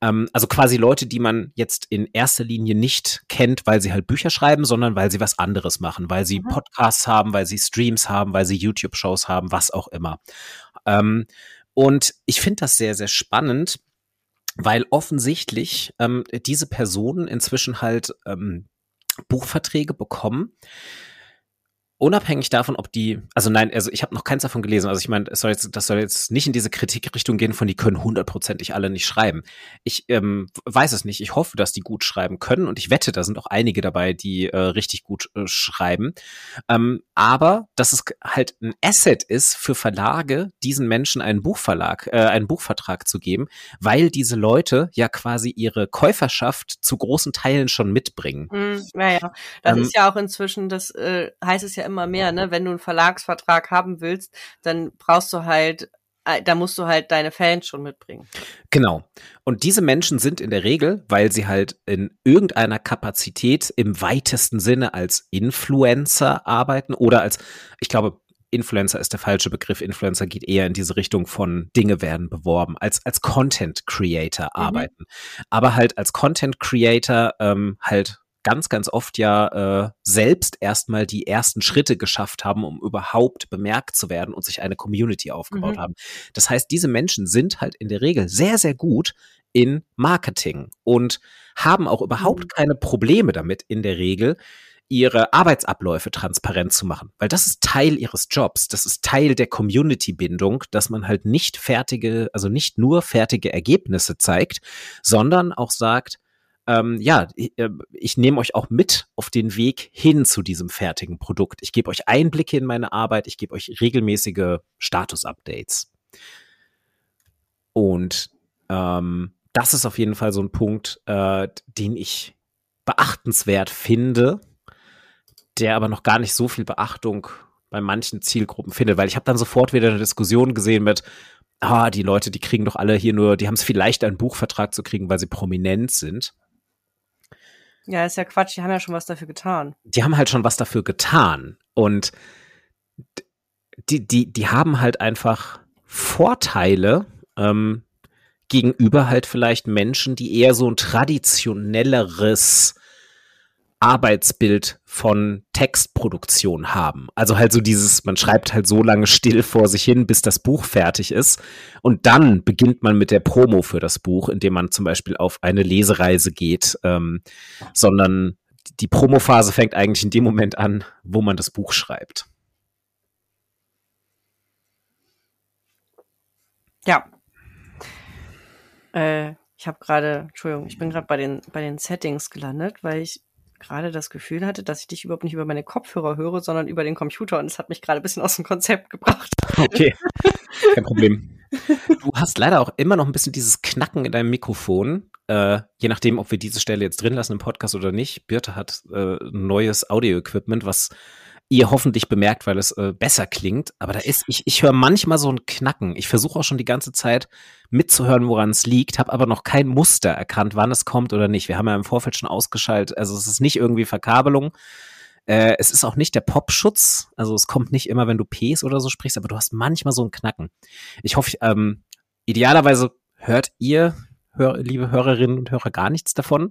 Ähm, also quasi Leute, die man jetzt in erster Linie nicht kennt, weil sie halt Bücher schreiben, sondern weil sie was anderes machen, weil sie mhm. Podcasts haben, weil sie Streams haben, weil sie YouTube-Shows haben, was auch immer. Ähm, und ich finde das sehr, sehr spannend, weil offensichtlich ähm, diese Personen inzwischen halt ähm, Buchverträge bekommen, unabhängig davon, ob die, also nein, also ich habe noch keins davon gelesen. Also ich meine, soll jetzt, das soll jetzt nicht in diese Kritikrichtung gehen, von die können hundertprozentig alle nicht schreiben. Ich ähm, weiß es nicht. Ich hoffe, dass die gut schreiben können und ich wette, da sind auch einige dabei, die äh, richtig gut äh, schreiben. Ähm, aber dass es halt ein Asset ist für Verlage, diesen Menschen einen Buchverlag, äh, einen Buchvertrag zu geben, weil diese Leute ja quasi ihre Käuferschaft zu großen Teilen schon mitbringen. Mm, ja, ja. Das ähm, ist ja auch inzwischen, das äh, heißt es ja immer mehr, ne? Wenn du einen Verlagsvertrag haben willst, dann brauchst du halt äh, da musst du halt deine Fans schon mitbringen. Genau. Und diese Menschen sind in der Regel, weil sie halt in irgendeiner Kapazität im weitesten Sinne als Influencer arbeiten oder als, ich glaube, Influencer ist der falsche Begriff. Influencer geht eher in diese Richtung von Dinge werden beworben, als als Content Creator mhm. arbeiten. Aber halt als Content Creator ähm, halt ganz, ganz oft ja äh, selbst erstmal die ersten Schritte geschafft haben, um überhaupt bemerkt zu werden und sich eine Community aufgebaut mhm. haben. Das heißt, diese Menschen sind halt in der Regel sehr, sehr gut in Marketing und haben auch überhaupt mhm. keine Probleme damit in der Regel, ihre Arbeitsabläufe transparent zu machen, weil das ist Teil ihres Jobs, das ist Teil der Community-Bindung, dass man halt nicht fertige, also nicht nur fertige Ergebnisse zeigt, sondern auch sagt, ähm, ja, ich, äh, ich nehme euch auch mit auf den Weg hin zu diesem fertigen Produkt. Ich gebe euch Einblicke in meine Arbeit, ich gebe euch regelmäßige Status-Updates. Und ähm, das ist auf jeden Fall so ein Punkt, äh, den ich beachtenswert finde, der aber noch gar nicht so viel Beachtung bei manchen Zielgruppen findet, weil ich habe dann sofort wieder eine Diskussion gesehen mit, ah, die Leute, die kriegen doch alle hier nur, die haben es viel leichter, einen Buchvertrag zu kriegen, weil sie prominent sind. Ja, ist ja Quatsch, die haben ja schon was dafür getan. Die haben halt schon was dafür getan. Und die, die, die haben halt einfach Vorteile ähm, gegenüber halt vielleicht Menschen, die eher so ein traditionelleres Arbeitsbild von Textproduktion haben. Also halt so dieses, man schreibt halt so lange still vor sich hin, bis das Buch fertig ist. Und dann beginnt man mit der Promo für das Buch, indem man zum Beispiel auf eine Lesereise geht, ähm, sondern die Promophase fängt eigentlich in dem Moment an, wo man das Buch schreibt. Ja. Äh, ich habe gerade, Entschuldigung, ich bin gerade bei den, bei den Settings gelandet, weil ich gerade das Gefühl hatte, dass ich dich überhaupt nicht über meine Kopfhörer höre, sondern über den Computer und das hat mich gerade ein bisschen aus dem Konzept [LAUGHS] gebracht. Okay, kein Problem. Du hast leider auch immer noch ein bisschen dieses Knacken in deinem Mikrofon. Äh, je nachdem, ob wir diese Stelle jetzt drin lassen im Podcast oder nicht. Birte hat äh, neues Audio-Equipment, was ihr hoffentlich bemerkt, weil es äh, besser klingt. Aber da ist, ich, ich höre manchmal so ein Knacken. Ich versuche auch schon die ganze Zeit mitzuhören, woran es liegt, habe aber noch kein Muster erkannt, wann es kommt oder nicht. Wir haben ja im Vorfeld schon ausgeschaltet. Also es ist nicht irgendwie Verkabelung. Äh, es ist auch nicht der Popschutz. Also es kommt nicht immer, wenn du Ps oder so sprichst, aber du hast manchmal so ein Knacken. Ich hoffe, ähm, idealerweise hört ihr hör, liebe Hörerinnen und Hörer, gar nichts davon,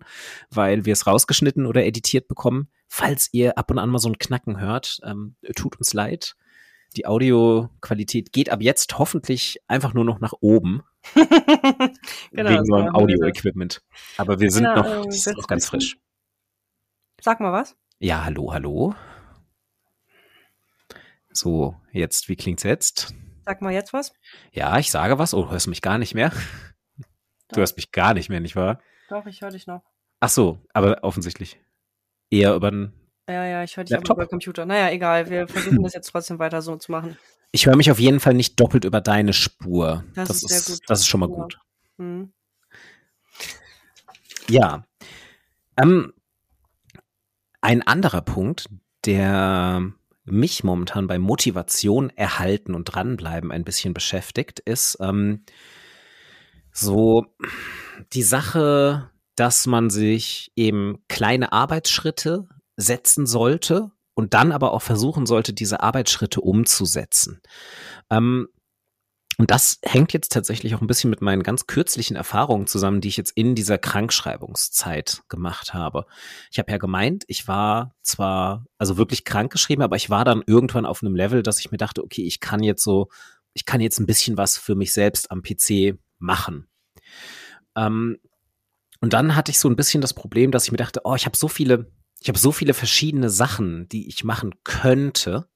weil wir es rausgeschnitten oder editiert bekommen. Falls ihr ab und an mal so ein Knacken hört, ähm, tut uns leid. Die Audioqualität geht ab jetzt hoffentlich einfach nur noch nach oben. [LAUGHS] genau, wegen neuen Audio-Equipment. Aber wir sind genau, noch, [LAUGHS] das ist noch ganz frisch. Sag mal was. Ja, hallo, hallo. So, jetzt, wie klingt's jetzt? Sag mal jetzt was. Ja, ich sage was. Oh, du hörst mich gar nicht mehr. [LAUGHS] Du hörst mich gar nicht mehr, nicht wahr? Doch, ich höre dich noch. Ach so, aber offensichtlich. Eher über den. Ja, ja, ich höre dich Laptop? aber über Computer. Naja, egal. Wir [CLEARS THROAT] versuchen das jetzt trotzdem weiter so zu machen. Ich höre mich auf jeden Fall nicht doppelt über deine Spur. Das, das ist, sehr gut. Das ist schon mal ja. gut. Hm. Ja. Ähm, ein anderer Punkt, der mich momentan bei Motivation erhalten und dranbleiben ein bisschen beschäftigt, ist, ähm, so die Sache, dass man sich eben kleine Arbeitsschritte setzen sollte und dann aber auch versuchen sollte, diese Arbeitsschritte umzusetzen. Ähm, und das hängt jetzt tatsächlich auch ein bisschen mit meinen ganz kürzlichen Erfahrungen zusammen, die ich jetzt in dieser Krankschreibungszeit gemacht habe. Ich habe ja gemeint, ich war zwar also wirklich krankgeschrieben, aber ich war dann irgendwann auf einem Level, dass ich mir dachte, okay, ich kann jetzt so, ich kann jetzt ein bisschen was für mich selbst am PC machen. Ähm, und dann hatte ich so ein bisschen das Problem, dass ich mir dachte, oh, ich habe so viele, ich habe so viele verschiedene Sachen, die ich machen könnte.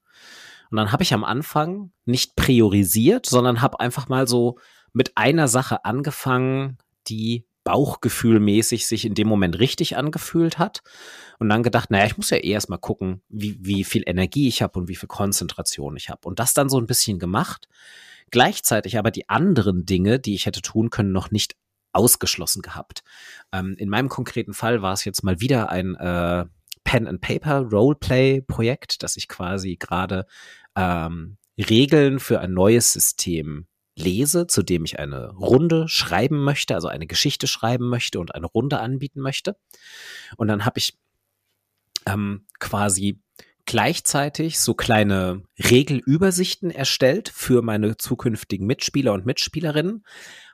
Und dann habe ich am Anfang nicht priorisiert, sondern habe einfach mal so mit einer Sache angefangen, die bauchgefühlmäßig sich in dem Moment richtig angefühlt hat. Und dann gedacht, naja, ich muss ja eh erst mal gucken, wie, wie viel Energie ich habe und wie viel Konzentration ich habe. Und das dann so ein bisschen gemacht gleichzeitig aber die anderen Dinge, die ich hätte tun können, noch nicht ausgeschlossen gehabt. Ähm, in meinem konkreten Fall war es jetzt mal wieder ein äh, Pen and Paper Roleplay Projekt, dass ich quasi gerade ähm, Regeln für ein neues System lese, zu dem ich eine Runde schreiben möchte, also eine Geschichte schreiben möchte und eine Runde anbieten möchte. Und dann habe ich ähm, quasi gleichzeitig so kleine Regelübersichten erstellt für meine zukünftigen Mitspieler und Mitspielerinnen,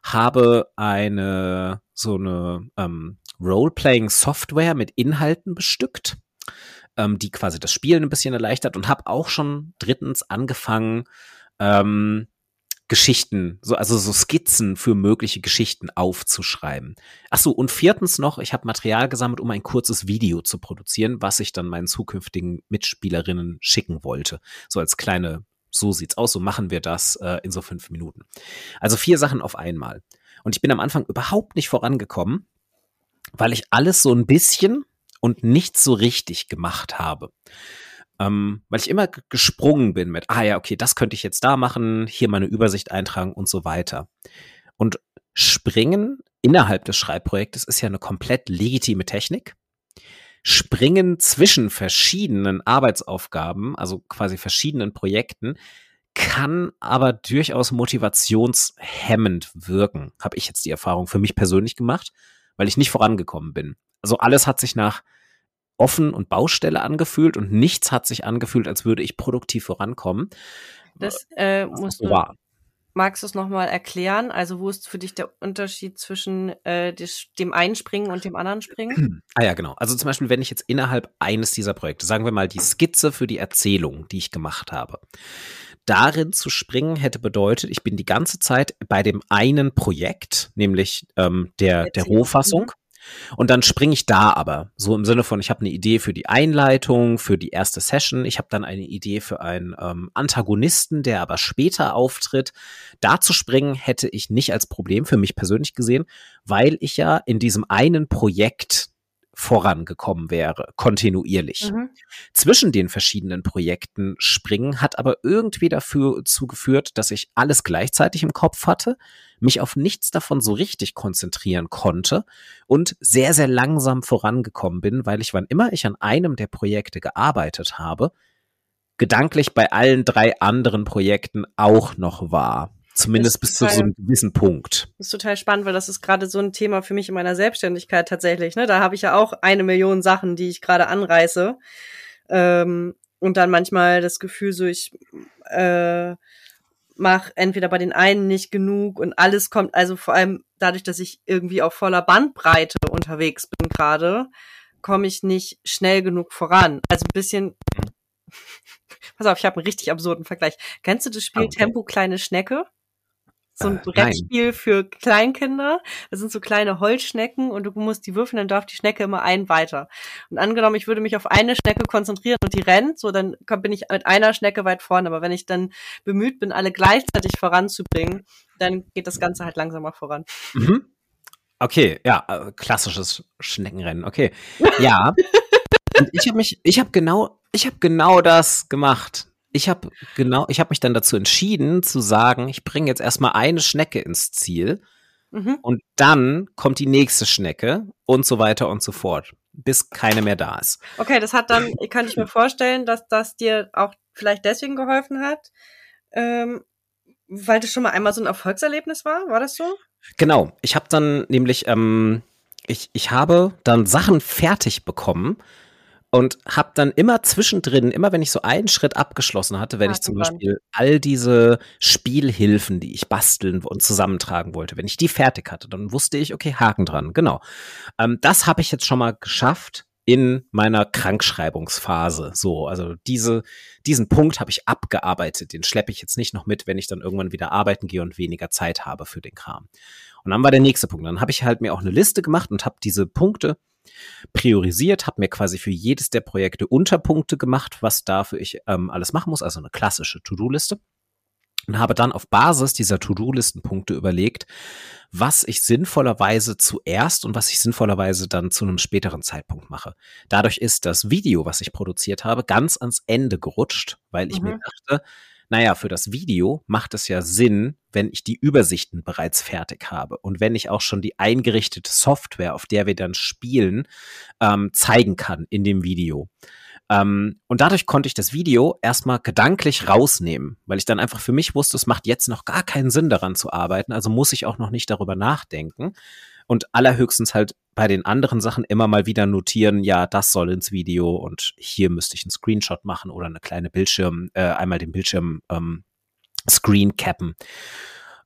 habe eine so eine ähm, Role-Playing-Software mit Inhalten bestückt, ähm, die quasi das Spielen ein bisschen erleichtert und habe auch schon drittens angefangen, ähm, Geschichten, so, also so Skizzen für mögliche Geschichten aufzuschreiben. Ach so, und viertens noch, ich habe Material gesammelt, um ein kurzes Video zu produzieren, was ich dann meinen zukünftigen Mitspielerinnen schicken wollte. So als kleine, so sieht's aus, so machen wir das äh, in so fünf Minuten. Also vier Sachen auf einmal. Und ich bin am Anfang überhaupt nicht vorangekommen, weil ich alles so ein bisschen und nicht so richtig gemacht habe ähm, weil ich immer gesprungen bin mit, ah ja, okay, das könnte ich jetzt da machen, hier meine Übersicht eintragen und so weiter. Und springen innerhalb des Schreibprojektes ist ja eine komplett legitime Technik. Springen zwischen verschiedenen Arbeitsaufgaben, also quasi verschiedenen Projekten, kann aber durchaus motivationshemmend wirken, habe ich jetzt die Erfahrung für mich persönlich gemacht, weil ich nicht vorangekommen bin. Also alles hat sich nach offen und Baustelle angefühlt und nichts hat sich angefühlt, als würde ich produktiv vorankommen. Das äh, musst du, war. magst du es nochmal erklären? Also wo ist für dich der Unterschied zwischen äh, dem einen Springen und dem anderen Springen? [CLEARS THROAT] Ah ja, genau. Also zum Beispiel, wenn ich jetzt innerhalb eines dieser Projekte, sagen wir mal die Skizze für die Erzählung, die ich gemacht habe, darin zu springen hätte bedeutet, ich bin die ganze Zeit bei dem einen Projekt, nämlich ähm, der, der Rohfassung. Und dann springe ich da aber, so im Sinne von, ich habe eine Idee für die Einleitung, für die erste Session, ich habe dann eine Idee für einen ähm, Antagonisten, der aber später auftritt. Da zu springen hätte ich nicht als Problem für mich persönlich gesehen, weil ich ja in diesem einen Projekt vorangekommen wäre, kontinuierlich. Mhm. Zwischen den verschiedenen Projekten springen hat aber irgendwie dafür zugeführt, dass ich alles gleichzeitig im Kopf hatte, mich auf nichts davon so richtig konzentrieren konnte und sehr, sehr langsam vorangekommen bin, weil ich, wann immer ich an einem der Projekte gearbeitet habe, gedanklich bei allen drei anderen Projekten auch noch war. Zumindest bis total, zu so einem gewissen Punkt. Das ist total spannend, weil das ist gerade so ein Thema für mich in meiner Selbstständigkeit tatsächlich. Ne? Da habe ich ja auch eine Million Sachen, die ich gerade anreiße. Ähm, und dann manchmal das Gefühl, so ich äh, mache entweder bei den einen nicht genug und alles kommt, also vor allem dadurch, dass ich irgendwie auf voller Bandbreite unterwegs bin gerade, komme ich nicht schnell genug voran. Also ein bisschen. [LAUGHS] Pass auf, ich habe einen richtig absurden Vergleich. Kennst du das Spiel okay. Tempo kleine Schnecke? So ein äh, Brettspiel nein. für Kleinkinder. Das sind so kleine Holzschnecken und du musst die würfeln, dann darf die Schnecke immer einen weiter. Und angenommen, ich würde mich auf eine Schnecke konzentrieren und die rennt, so dann bin ich mit einer Schnecke weit vorne. Aber wenn ich dann bemüht bin, alle gleichzeitig voranzubringen, dann geht das Ganze halt langsamer voran. Mhm. Okay, ja, äh, klassisches Schneckenrennen. Okay, ja. [LAUGHS] und ich habe mich, ich habe genau, ich habe genau das gemacht ich habe genau, ich habe mich dann dazu entschieden zu sagen, ich bringe jetzt erstmal eine Schnecke ins Ziel mhm. und dann kommt die nächste Schnecke und so weiter und so fort, bis keine mehr da ist. Okay, das hat dann, kann ich mir vorstellen, dass das dir auch vielleicht deswegen geholfen hat, ähm, weil das schon mal einmal so ein Erfolgserlebnis war, war das so? Genau, ich habe dann nämlich, ähm, ich, ich habe dann Sachen fertig bekommen, und habe dann immer zwischendrin, immer wenn ich so einen Schritt abgeschlossen hatte, wenn ich zum Beispiel all diese Spielhilfen, die ich basteln und zusammentragen wollte, wenn ich die fertig hatte, dann wusste ich, okay, Haken dran, genau. Ähm, das habe ich jetzt schon mal geschafft in meiner Krankschreibungsphase. So, also diese, diesen Punkt habe ich abgearbeitet. Den schleppe ich jetzt nicht noch mit, wenn ich dann irgendwann wieder arbeiten gehe und weniger Zeit habe für den Kram. Und dann war der nächste Punkt. Dann habe ich halt mir auch eine Liste gemacht und habe diese Punkte priorisiert, habe mir quasi für jedes der Projekte Unterpunkte gemacht, was dafür ich ähm, alles machen muss, also eine klassische To-Do-Liste. Und habe dann auf Basis dieser To-Do-Listenpunkte überlegt, was ich sinnvollerweise zuerst und was ich sinnvollerweise dann zu einem späteren Zeitpunkt mache. Dadurch ist das Video, was ich produziert habe, ganz ans Ende gerutscht, weil ich mhm. mir dachte, naja, für das Video macht es ja Sinn, wenn ich die Übersichten bereits fertig habe und wenn ich auch schon die eingerichtete Software, auf der wir dann spielen, ähm, zeigen kann in dem Video. Ähm, und dadurch konnte ich das Video erstmal gedanklich rausnehmen, weil ich dann einfach für mich wusste, es macht jetzt noch gar keinen Sinn daran zu arbeiten, also muss ich auch noch nicht darüber nachdenken und allerhöchstens halt bei den anderen Sachen immer mal wieder notieren, ja, das soll ins Video und hier müsste ich einen Screenshot machen oder eine kleine Bildschirm, äh, einmal den Bildschirm ähm, Screen cappen.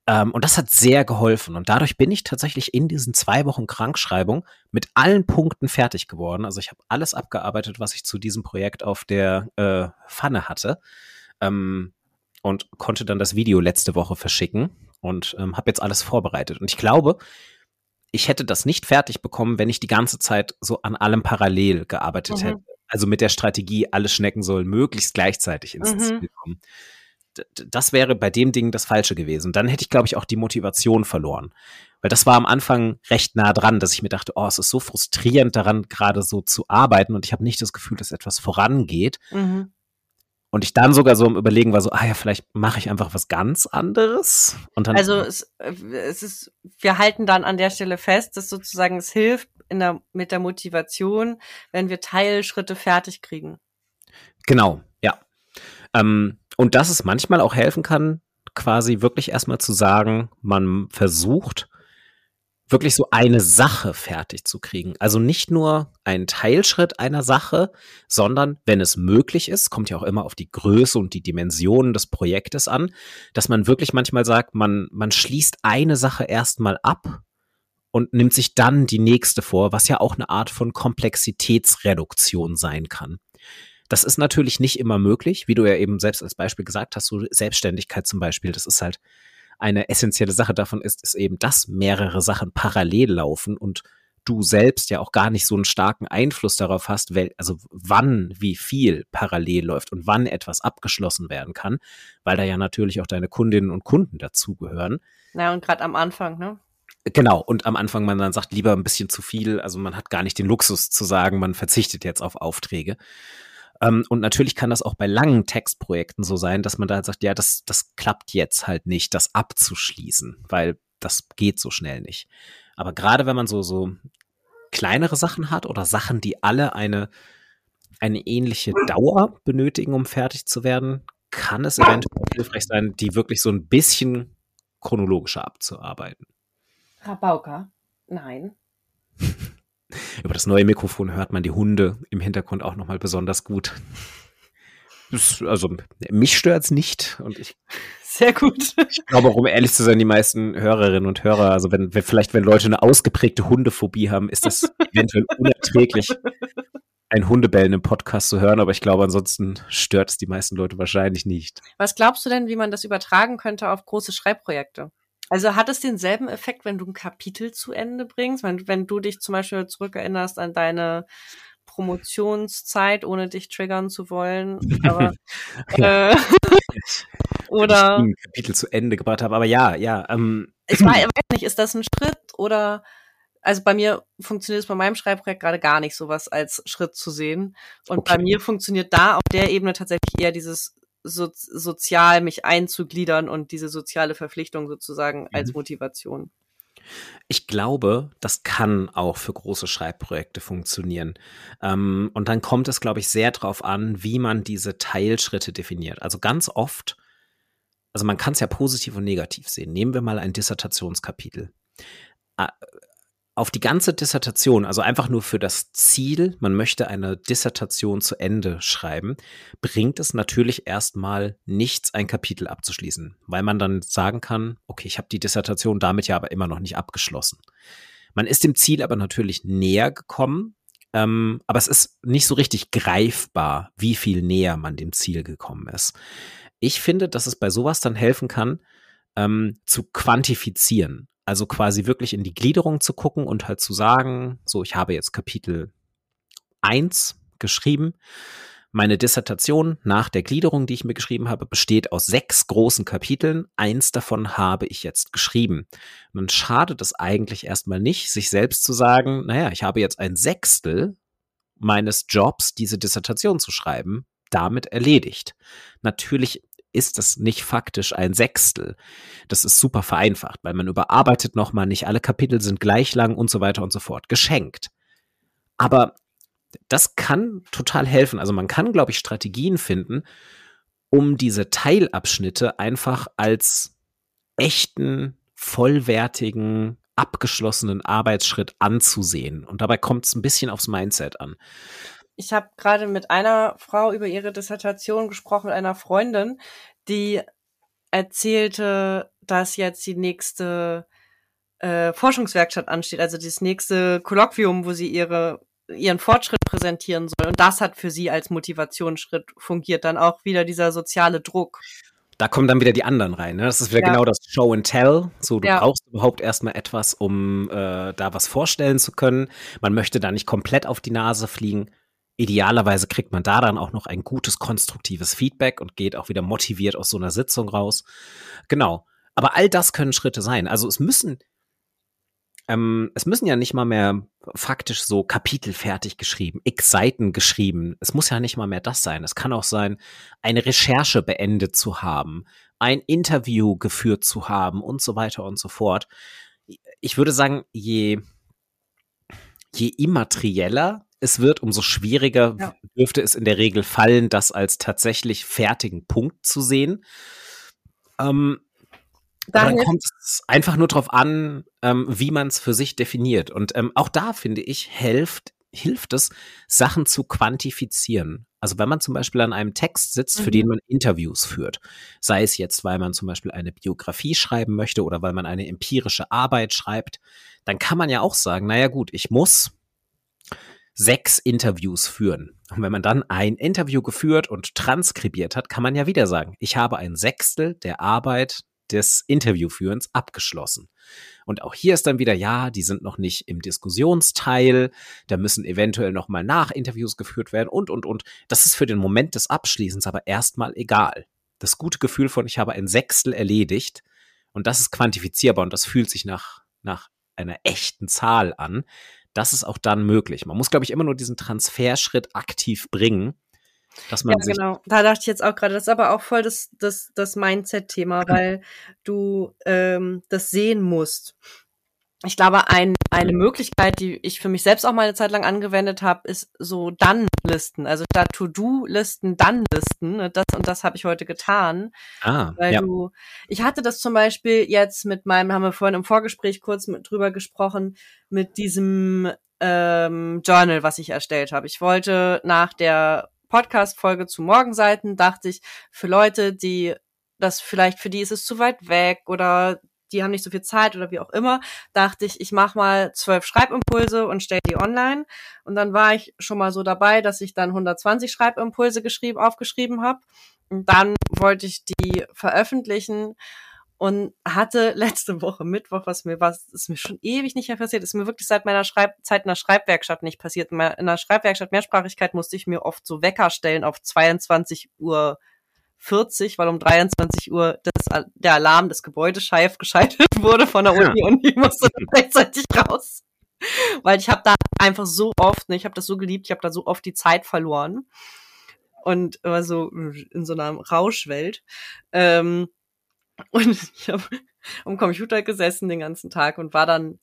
Ähm, und das hat sehr geholfen. Und dadurch bin ich tatsächlich in diesen zwei Wochen Krankschreibung mit allen Punkten fertig geworden. Also ich habe alles abgearbeitet, was ich zu diesem Projekt auf der äh, Pfanne hatte. Ähm, und konnte dann das Video letzte Woche verschicken und ähm, habe jetzt alles vorbereitet. Und ich glaube, ich hätte das nicht fertig bekommen, wenn ich die ganze Zeit so an allem parallel gearbeitet mhm. hätte. Also mit der Strategie, alle Schnecken sollen möglichst gleichzeitig ins mhm. Ziel kommen. das wäre bei dem Ding das Falsche gewesen. Dann hätte ich, glaube ich, auch die Motivation verloren. Weil das war am Anfang recht nah dran, dass ich mir dachte, oh, es ist so frustrierend daran, gerade so zu arbeiten und ich habe nicht das Gefühl, dass etwas vorangeht. Mhm. Und ich dann sogar so im Überlegen war so, ah ja, vielleicht mache ich einfach was ganz anderes. Und dann also es, äh, es ist, wir halten dann an der Stelle fest, dass sozusagen es hilft, in der, mit der Motivation, wenn wir Teilschritte fertig kriegen. Genau, ja. Ähm, und dass es manchmal auch helfen kann, quasi wirklich erstmal zu sagen, man versucht, wirklich so eine Sache fertig zu kriegen. Also nicht nur einen Teilschritt einer Sache, sondern wenn es möglich ist, kommt ja auch immer auf die Größe und die Dimensionen des Projektes an, dass man wirklich manchmal sagt, man, man schließt eine Sache erstmal ab und nimmt sich dann die nächste vor, was ja auch eine Art von Komplexitätsreduktion sein kann. Das ist natürlich nicht immer möglich, wie du ja eben selbst als Beispiel gesagt hast, so Selbstständigkeit zum Beispiel, das ist halt eine essentielle Sache davon ist, ist eben, dass mehrere Sachen parallel laufen und du selbst ja auch gar nicht so einen starken Einfluss darauf hast, wel, also wann wie viel parallel läuft und wann etwas abgeschlossen werden kann, weil da ja natürlich auch deine Kundinnen und Kunden dazugehören. Na und gerade am Anfang, ne? Genau, und am Anfang man dann sagt, lieber ein bisschen zu viel, also man hat gar nicht den Luxus zu sagen, man verzichtet jetzt auf Aufträge. Ähm, und natürlich kann das auch bei langen Textprojekten so sein, dass man da halt sagt, ja, das, das klappt jetzt halt nicht, das abzuschließen, weil das geht so schnell nicht. Aber gerade wenn man so, so kleinere Sachen hat oder Sachen, die alle eine, eine ähnliche Dauer benötigen, um fertig zu werden, kann es eventuell hilfreich sein, die wirklich so ein bisschen chronologischer abzuarbeiten. Rabauka? Nein. Über das neue Mikrofon hört man die Hunde im Hintergrund auch nochmal besonders gut. also mich stört's nicht und ich sehr gut. Ich glaube, um ehrlich zu sein, die meisten Hörerinnen und Hörer, also wenn, wenn vielleicht wenn Leute eine ausgeprägte Hundephobie haben, ist das eventuell unerträglich, ein Hundebellen im Podcast zu hören, aber ich glaube, ansonsten stört es die meisten Leute wahrscheinlich nicht. Was glaubst du denn, wie man das übertragen könnte auf große Schreibprojekte? Also hat es denselben Effekt, wenn du ein Kapitel zu Ende bringst? Wenn, wenn du dich zum Beispiel zurückerinnerst an deine Promotionszeit, ohne dich triggern zu wollen. Aber, [LAUGHS] äh, [LAUGHS] oder ein Kapitel zu Ende gebracht habe. Aber ja, ja. Ähm. Ich weiß nicht, ist das ein Schritt oder also bei mir funktioniert es bei meinem Schreibprojekt gerade gar nicht, sowas als Schritt zu sehen. Und okay. bei mir funktioniert da auf der Ebene tatsächlich eher dieses so, sozial mich einzugliedern und diese soziale Verpflichtung sozusagen mhm. als Motivation. Ich glaube, das kann auch für große Schreibprojekte funktionieren. Ähm, und dann kommt es, glaube ich, sehr darauf an, wie man diese Teilschritte definiert. Also ganz oft, also man kann es ja positiv und negativ sehen. Nehmen wir mal ein Dissertationskapitel auf die ganze Dissertation, also einfach nur für das Ziel, man möchte eine Dissertation zu Ende schreiben, bringt es natürlich erstmal nichts, ein Kapitel abzuschließen, weil man dann sagen kann, okay, ich habe die Dissertation damit ja aber immer noch nicht abgeschlossen. Man ist dem Ziel aber natürlich näher gekommen, ähm, aber es ist nicht so richtig greifbar, wie viel näher man dem Ziel gekommen ist. Ich finde, dass es bei sowas dann helfen kann, ähm, zu quantifizieren. Also quasi wirklich in die Gliederung zu gucken und halt zu sagen, so, ich habe jetzt Kapitel 1 geschrieben. Meine Dissertation nach der Gliederung, die ich mir geschrieben habe, besteht aus sechs großen Kapiteln. Eins davon habe ich jetzt geschrieben. Dann schadet es eigentlich erstmal nicht, sich selbst zu sagen, naja, ich habe jetzt ein Sechstel meines Jobs, diese Dissertation zu schreiben, damit erledigt. Natürlich ist das nicht faktisch ein Sechstel. Das ist super vereinfacht, weil man überarbeitet nochmal, nicht alle Kapitel sind gleich lang und so weiter und so fort. Geschenkt. Aber das kann total helfen. Also man kann, glaube ich, Strategien finden, um diese Teilabschnitte einfach als echten, vollwertigen, abgeschlossenen Arbeitsschritt anzusehen. Und dabei kommt es ein bisschen aufs Mindset an ich habe gerade mit einer Frau über ihre Dissertation gesprochen, mit einer Freundin, die erzählte, dass jetzt die nächste äh, Forschungswerkstatt ansteht, also das nächste Kolloquium, wo sie ihre ihren Fortschritt präsentieren soll. Und das hat für sie als Motivationsschritt fungiert. Dann auch wieder dieser soziale Druck. Da kommen dann wieder die anderen rein. Ne? Das ist wieder ja. genau das Show and Tell. So, du ja. brauchst überhaupt erstmal etwas, um äh, da was vorstellen zu können. Man möchte da nicht komplett auf die Nase fliegen. Idealerweise kriegt man da dann auch noch ein gutes, konstruktives Feedback und geht auch wieder motiviert aus so einer Sitzung raus. Genau. Aber all das können Schritte sein. Also es müssen, ähm, es müssen ja nicht mal mehr faktisch so Kapitel fertig geschrieben, x Seiten geschrieben. Es muss ja nicht mal mehr das sein. Es kann auch sein, eine Recherche beendet zu haben, ein Interview geführt zu haben und so weiter und so fort. Ich würde sagen, je je immaterieller es wird, umso schwieriger ja. dürfte es in der Regel fallen, das als tatsächlich fertigen Punkt zu sehen. Ähm, dann kommt es einfach nur darauf an, ähm, wie man es für sich definiert. Und ähm, auch da, finde ich, hilft, hilft es, Sachen zu quantifizieren. Also wenn man zum Beispiel an einem Text sitzt, mhm. für den man Interviews führt, sei es jetzt, weil man zum Beispiel eine Biografie schreiben möchte oder weil man eine empirische Arbeit schreibt, dann kann man ja auch sagen, naja gut, ich muss sechs Interviews führen. Und wenn man dann ein Interview geführt und transkribiert hat, kann man ja wieder sagen, ich habe ein Sechstel der Arbeit des Interviewführens abgeschlossen. Und auch hier ist dann wieder, ja, die sind noch nicht im Diskussionsteil, da müssen eventuell nochmal Nachinterviews geführt werden und, und, und. Das ist für den Moment des Abschließens aber erstmal egal. Das gute Gefühl von, ich habe ein Sechstel erledigt und das ist quantifizierbar und das fühlt sich nach, nach einer echten Zahl an. Das ist auch dann möglich. Man muss, glaube ich, immer nur diesen Transferschritt aktiv bringen dass man ja, genau. Da dachte ich jetzt auch gerade, das ist aber auch voll das, das, das Mindset-Thema, weil du ähm, das sehen musst. Ich glaube, ein, eine Möglichkeit, die ich für mich selbst auch mal eine Zeit lang angewendet habe, ist so Dann-Listen. Also statt To-Do-Listen, Dann-Listen. Ne, das und das habe ich heute getan. Ah, weil ja. du, ich hatte das zum Beispiel jetzt mit meinem, haben wir vorhin im Vorgespräch kurz mit, drüber gesprochen, mit diesem ähm, Journal, was ich erstellt habe. Ich wollte nach der Podcast-Folge zu Morgenseiten dachte ich, für Leute, die das vielleicht, für die ist es zu weit weg oder die haben nicht so viel Zeit oder wie auch immer, dachte ich, ich mache mal zwölf Schreibimpulse und stelle die online. Und dann war ich schon mal so dabei, dass ich dann 120 Schreibimpulse geschrieben, aufgeschrieben habe. Und dann wollte ich die veröffentlichen und hatte letzte Woche Mittwoch, was mir was ist mir schon ewig nicht mehr passiert, ist mir wirklich seit meiner Schreib Zeit in der Schreibwerkstatt nicht passiert. In der Schreibwerkstatt Mehrsprachigkeit musste ich mir oft so Wecker stellen auf 22 Uhr 40, weil um 23 Uhr das, der Alarm des Gebäudes scheif geschaltet [LAUGHS] wurde von der Uni ja. und ich musste [LAUGHS] rechtzeitig raus. Weil ich habe da einfach so oft, ne, ich habe das so geliebt, ich habe da so oft die Zeit verloren und war so in so einer Rauschwelt. Ähm, und ich habe am Computer gesessen den ganzen Tag und war dann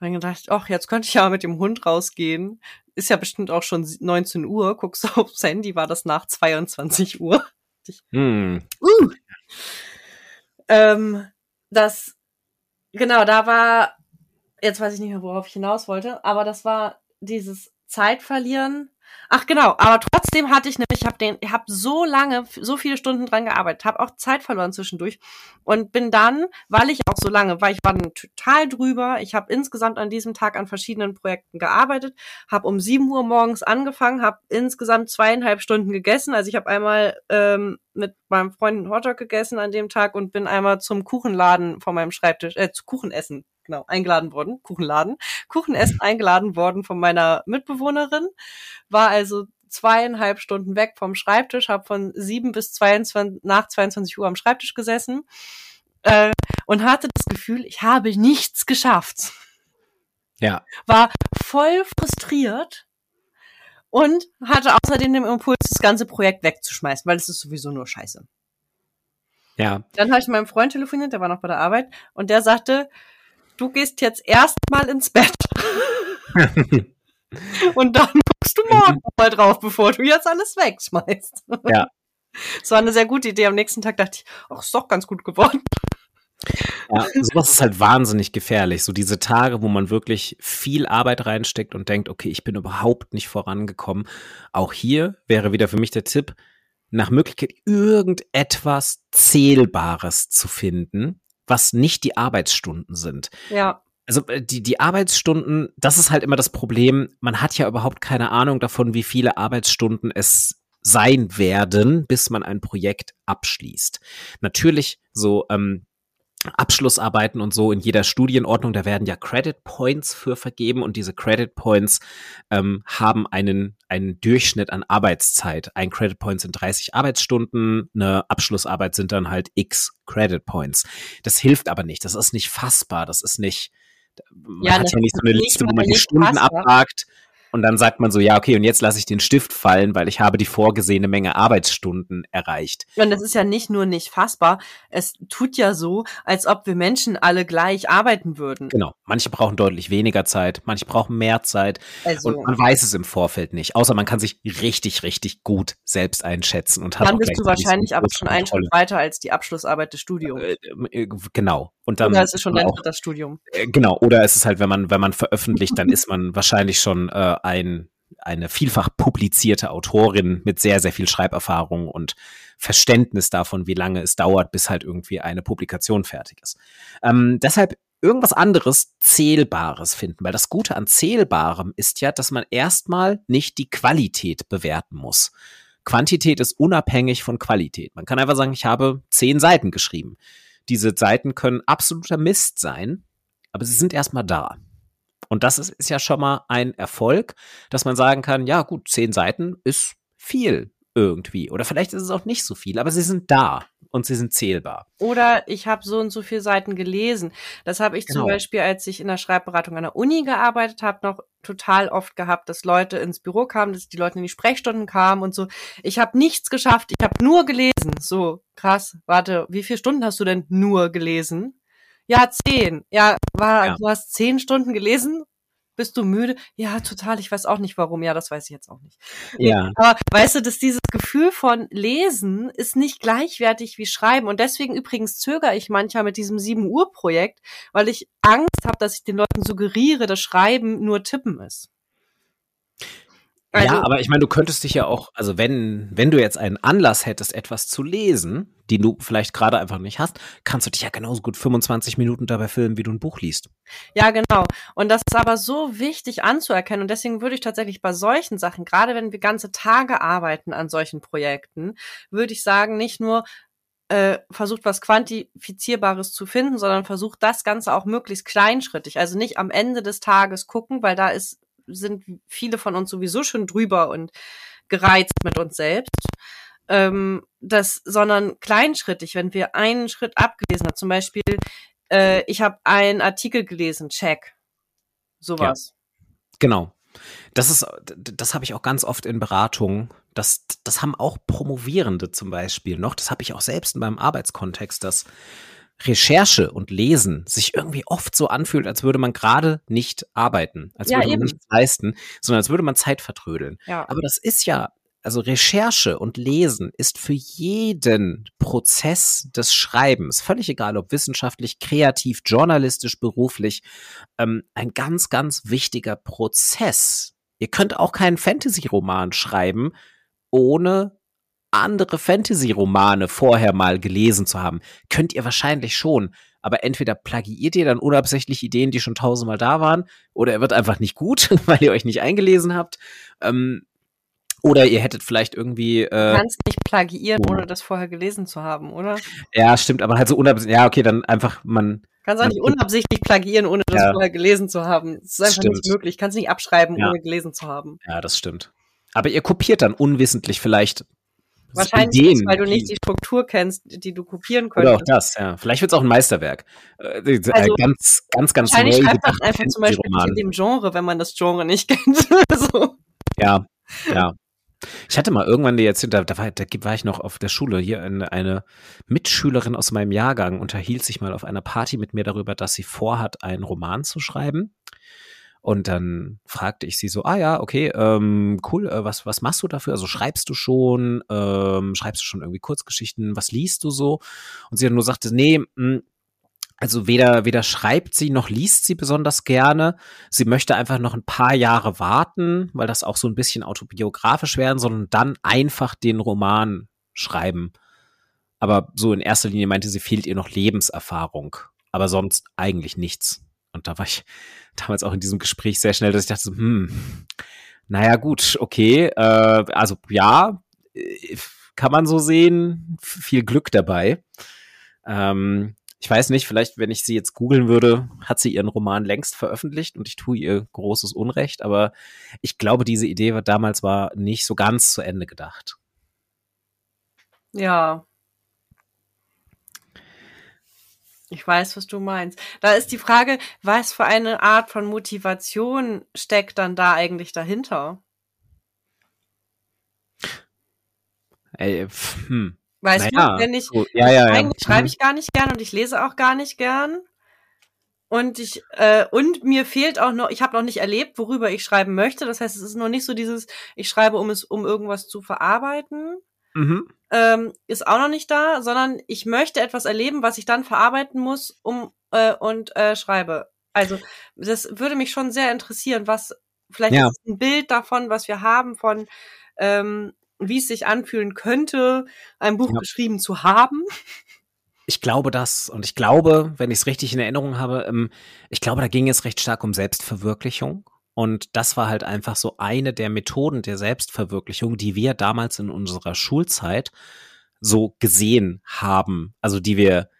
dann gedacht, ach, jetzt könnte ich ja mit dem Hund rausgehen. Ist ja bestimmt auch schon 19 Uhr. Guckst du aufs Handy, war das nach 22 Uhr. Hm. Uh. Ähm, das, genau, da war, jetzt weiß ich nicht mehr, worauf ich hinaus wollte, aber das war dieses Zeitverlieren Ach genau, aber trotzdem hatte ich nämlich, ich habe den, ich habe so lange, so viele Stunden dran gearbeitet, habe auch Zeit verloren zwischendurch und bin dann, weil ich auch so lange, weil ich war dann total drüber, ich habe insgesamt an diesem Tag an verschiedenen Projekten gearbeitet, habe um sieben Uhr morgens angefangen, habe insgesamt zweieinhalb Stunden gegessen, also ich habe einmal ähm, mit meinem Freund einen Hotdog gegessen an dem Tag und bin einmal zum Kuchenladen von meinem Schreibtisch, äh, zu Kuchen essen genau, eingeladen worden, Kuchenladen, Kuchenessen eingeladen worden von meiner Mitbewohnerin, war also zweieinhalb Stunden weg vom Schreibtisch, habe von sieben bis 22, nach 22 Uhr am Schreibtisch gesessen äh, und hatte das Gefühl, ich habe nichts geschafft. Ja. War voll frustriert und hatte außerdem den Impuls, das ganze Projekt wegzuschmeißen, weil es ist sowieso nur Scheiße. Ja. Dann habe ich mit meinem Freund telefoniert, der war noch bei der Arbeit, und der sagte, du gehst jetzt erstmal ins Bett. [LAUGHS] Und dann guckst du morgen mal drauf, bevor du jetzt alles wegschmeißt. Ja. Das war eine sehr gute Idee. Am nächsten Tag dachte ich, ach, ist doch ganz gut geworden. Ja, sowas ist halt wahnsinnig gefährlich. So diese Tage, wo man wirklich viel Arbeit reinsteckt und denkt, okay, ich bin überhaupt nicht vorangekommen. Auch hier wäre wieder für mich der Tipp, nach Möglichkeit irgendetwas Zählbares zu finden, was nicht die Arbeitsstunden sind. Ja. Also äh, die, die Arbeitsstunden, das ist halt immer das Problem. Man hat ja überhaupt keine Ahnung davon, wie viele Arbeitsstunden es sein werden, bis man ein Projekt abschließt. Natürlich so ähm, Abschlussarbeiten und so in jeder Studienordnung, da werden ja Credit Points für vergeben und diese Credit Points ähm, haben einen, einen Durchschnitt an Arbeitszeit. Ein Credit Point sind 30 Arbeitsstunden, eine Abschlussarbeit sind dann halt x Credit Points. Das hilft aber nicht, das ist nicht fassbar, das ist nicht, man ja, hat ja nicht so eine Liste, wo man die Stunden abhakt und dann sagt man so, ja, okay, und jetzt lasse ich den Stift fallen, weil ich habe die vorgesehene Menge Arbeitsstunden erreicht. Und das ist ja nicht nur nicht fassbar, es tut ja so, als ob wir Menschen alle gleich arbeiten würden. Genau. Manche brauchen deutlich weniger Zeit, manche brauchen mehr Zeit. Also, und man weiß es im Vorfeld nicht, außer man kann sich richtig, richtig gut selbst einschätzen und hat Dann bist du wahrscheinlich aber schon einen Schritt weiter als die Abschlussarbeit des Studiums. Äh, äh, genau. Und dann oder es ist schon dein drittes Studium. Äh, genau. Oder es ist halt, wenn man, wenn man veröffentlicht, dann ist man wahrscheinlich schon äh, ein eine vielfach publizierte Autorin mit sehr, sehr viel Schreiberfahrung und Verständnis davon, wie lange es dauert, bis halt irgendwie eine Publikation fertig ist. Ähm, deshalb irgendwas anderes Zählbares finden, weil das Gute an Zählbarem ist ja, dass man erstmal nicht die Qualität bewerten muss. Quantität ist unabhängig von Qualität. Man kann einfach sagen, ich habe zehn Seiten geschrieben. Diese Seiten können absoluter Mist sein, aber sie sind erstmal da. Und das ist, ist ja schon mal ein Erfolg, dass man sagen kann, ja gut, zehn Seiten ist viel irgendwie. Oder vielleicht ist es auch nicht so viel, aber sie sind da und sie sind zählbar. Oder ich habe so und so viele Seiten gelesen. Das habe ich genau. zum Beispiel, als ich in der Schreibberatung an der Uni gearbeitet habe, noch total oft gehabt, dass Leute ins Büro kamen, dass die Leute in die Sprechstunden kamen und so. Ich habe nichts geschafft, ich habe nur gelesen. So, krass, warte, wie viele Stunden hast du denn nur gelesen? Ja, zehn. Ja, war, ja. du hast zehn Stunden gelesen? Bist du müde? Ja, total. Ich weiß auch nicht warum. Ja, das weiß ich jetzt auch nicht. Ja. [LAUGHS] Aber weißt du, dass dieses Gefühl von Lesen ist nicht gleichwertig wie Schreiben. Und deswegen übrigens zögere ich manchmal mit diesem 7 Uhr Projekt, weil ich Angst habe, dass ich den Leuten suggeriere, dass Schreiben nur Tippen ist. Also, ja, aber ich meine, du könntest dich ja auch, also wenn, wenn du jetzt einen Anlass hättest, etwas zu lesen, den du vielleicht gerade einfach nicht hast, kannst du dich ja genauso gut 25 Minuten dabei filmen, wie du ein Buch liest. Ja, genau. Und das ist aber so wichtig anzuerkennen. Und deswegen würde ich tatsächlich bei solchen Sachen, gerade wenn wir ganze Tage arbeiten an solchen Projekten, würde ich sagen, nicht nur äh, versucht was Quantifizierbares zu finden, sondern versucht das Ganze auch möglichst kleinschrittig. Also nicht am Ende des Tages gucken, weil da ist sind viele von uns sowieso schon drüber und gereizt mit uns selbst. Ähm, das, sondern kleinschrittig, wenn wir einen Schritt abgelesen haben, zum Beispiel, äh, ich habe einen Artikel gelesen, check. Sowas. Ja, genau. Das ist, das habe ich auch ganz oft in Beratungen. Das, das haben auch Promovierende zum Beispiel noch. Das habe ich auch selbst in meinem Arbeitskontext, dass Recherche und Lesen sich irgendwie oft so anfühlt, als würde man gerade nicht arbeiten, als ja, würde man eben. nichts leisten, sondern als würde man Zeit vertrödeln. Ja. Aber das ist ja, also Recherche und Lesen ist für jeden Prozess des Schreibens, völlig egal ob wissenschaftlich, kreativ, journalistisch, beruflich, ähm, ein ganz, ganz wichtiger Prozess. Ihr könnt auch keinen Fantasy-Roman schreiben, ohne andere Fantasy-Romane vorher mal gelesen zu haben. Könnt ihr wahrscheinlich schon. Aber entweder plagiiert ihr dann unabsichtlich Ideen, die schon tausendmal da waren, oder er wird einfach nicht gut, [LAUGHS] weil ihr euch nicht eingelesen habt. Ähm, oder ihr hättet vielleicht irgendwie. Äh, du kannst nicht plagiieren, ohne das vorher gelesen zu haben, oder? Ja, stimmt, aber halt so unabsichtlich. Ja, okay, dann einfach man. Kannst auch nicht unabsichtlich plagiieren, ohne das ja. vorher gelesen zu haben. Das ist einfach stimmt. nicht möglich. Kannst nicht abschreiben, ja. ohne gelesen zu haben. Ja, das stimmt. Aber ihr kopiert dann unwissentlich vielleicht Wahrscheinlich Ideen, nicht, weil du nicht die Struktur kennst, die du kopieren könntest. Oder auch das, ja. Vielleicht wird es auch ein Meisterwerk. Äh, also, ganz, ganz, ganz wahrscheinlich neu. Schreibt man einfach zum Beispiel nicht in dem Genre, wenn man das Genre nicht [LAUGHS] kennt. so. Ja, ja. Ich hatte mal irgendwann die jetzt, da, da, war, da war ich noch auf der Schule, hier eine, eine Mitschülerin aus meinem Jahrgang unterhielt sich mal auf einer Party mit mir darüber, dass sie vorhat, einen Roman zu schreiben. Und dann fragte ich sie so, ah ja, okay, ähm, cool, äh, was, was machst du dafür? Also schreibst du schon, ähm, schreibst du schon irgendwie Kurzgeschichten, was liest du so? Und sie hat nur sagte, nee, mh, hm, also weder, weder schreibt sie noch liest sie besonders gerne. Sie möchte einfach noch ein paar Jahre warten, weil das auch so ein bisschen autobiografisch werden, sondern dann einfach den Roman schreiben. Aber so in erster Linie meinte sie, fehlt ihr noch Lebenserfahrung. Aber sonst eigentlich nichts. Und da war ich damals auch in diesem Gespräch sehr schnell, dass ich dachte, so, hm, naja, gut, okay, äh, also ja, äh, kann man so sehen, viel Glück dabei. Ähm, ich weiß nicht, vielleicht, wenn ich sie jetzt googeln würde, hat sie ihren Roman längst veröffentlicht und ich tue ihr großes Unrecht, aber ich glaube, diese Idee war damals war nicht so ganz zu Ende gedacht. Ja. Ich weiß, was du meinst. Da ist die Frage, was für eine Art von Motivation steckt dann da eigentlich dahinter? Ey, hm. Weißt naja, du, wenn ich, so, ja, ja, ja. eigentlich schreibe ich gar nicht gern und ich lese auch gar nicht gern. Und ich, äh, und mir fehlt auch noch, ich habe noch nicht erlebt, worüber ich schreiben möchte. Das heißt, es ist noch nicht so dieses, ich schreibe, um es, um irgendwas zu verarbeiten. Mhm. ähm, ist auch noch nicht da, sondern ich möchte etwas erleben, was ich dann verarbeiten muss, um äh, und äh, schreibe. Also das würde mich schon sehr interessieren, was vielleicht Ja. ein Bild davon, was wir haben von ähm, wie es sich anfühlen könnte, ein Buch Ja. geschrieben zu haben. Ich glaube das und ich glaube, wenn ich es richtig in Erinnerung habe, ähm, ich glaube, da ging es recht stark um Selbstverwirklichung. Und das war halt einfach so eine der Methoden der Selbstverwirklichung, die wir damals in unserer Schulzeit so gesehen haben, also die wir,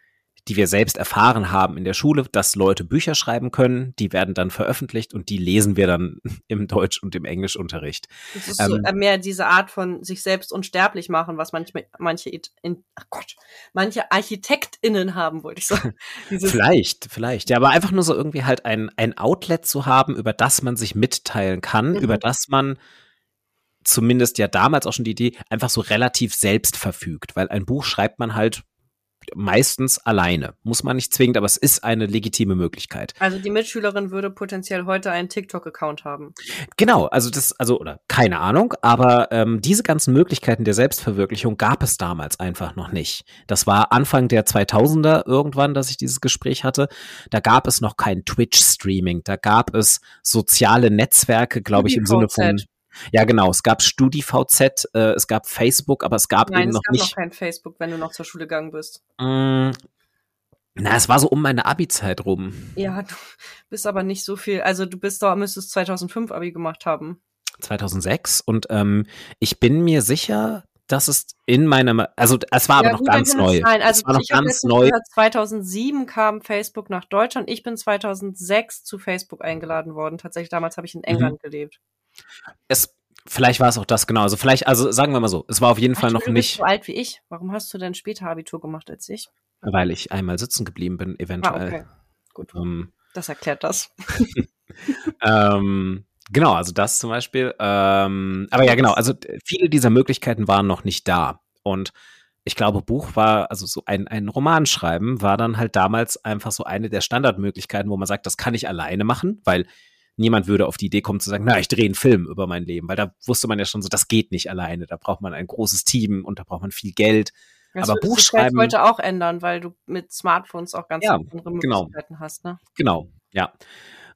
die wir selbst erfahren haben in der Schule, dass Leute Bücher schreiben können, die werden dann veröffentlicht und die lesen wir dann [LAUGHS] im Deutsch- und im Englischunterricht. Das ist so Ähm, äh, mehr diese Art von sich selbst unsterblich machen, was manche, manche, in, ach Gott, manche ArchitektInnen haben, wollte ich sagen. [LAUGHS] Vielleicht, vielleicht. Ja, aber einfach nur so irgendwie halt ein, ein Outlet zu haben, über das man sich mitteilen kann, Mhm. über das man zumindest ja damals auch schon die Idee, einfach so relativ selbst verfügt, weil ein Buch schreibt man halt meistens alleine. Muss man nicht zwingend, aber es ist eine legitime Möglichkeit. also die Mitschülerin würde potenziell heute einen TikTok-Account haben. Genau, also das, also, oder keine Ahnung, aber ähm, diese ganzen Möglichkeiten der Selbstverwirklichung gab es damals einfach noch nicht. Das war Anfang der 2000er irgendwann, dass ich dieses Gespräch hatte. Da gab es noch kein Twitch-Streaming, da gab es soziale Netzwerke, glaube ich, im Sinne von. Ja, genau, es gab StudiVZ, äh, es gab Facebook, aber es gab Nein, eben es noch gab nicht. noch kein Facebook, wenn du noch zur Schule gegangen bist. Mm, na, es war so um meine Abi-Zeit rum. Ja, du bist aber nicht so viel. Also du bist doch, müsstest 2005 Abi gemacht haben. 2006 und ähm, ich bin mir sicher, dass es in meinem, also es war aber ja, noch gut, ganz es neu. Sein. Also es war noch ganz neu. gehört, 2007 kam Facebook nach Deutschland. Ich bin 2006 zu Facebook eingeladen worden. Tatsächlich damals habe ich in England gelebt. Es, vielleicht war es auch das genau. Also vielleicht, also sagen wir mal so, es war auf jeden Fall Ach, noch du bist nicht, so alt wie ich. Warum hast du denn später Abitur gemacht als ich? weil ich einmal sitzen geblieben bin, Ah, eventuell. okay. Gut, ähm, das erklärt das. [LAUGHS] ähm, genau, also das zum Beispiel. Ähm, aber ja, genau, also viele dieser Möglichkeiten waren noch nicht da. Und ich glaube, Buch war, also so ein, ein Roman schreiben, war dann halt damals einfach so eine der Standardmöglichkeiten, wo man sagt, das kann ich alleine machen, weil niemand würde auf die Idee kommen zu sagen, na, ich drehe einen Film über mein Leben, weil da wusste man ja schon so, das geht nicht alleine. Da braucht man ein großes Team und da braucht man viel Geld. Das Aber sich Buchschreiben- vielleicht heute auch ändern, weil du mit Smartphones auch ganz Ja, andere genau. Möglichkeiten hast, ne? Genau, ja.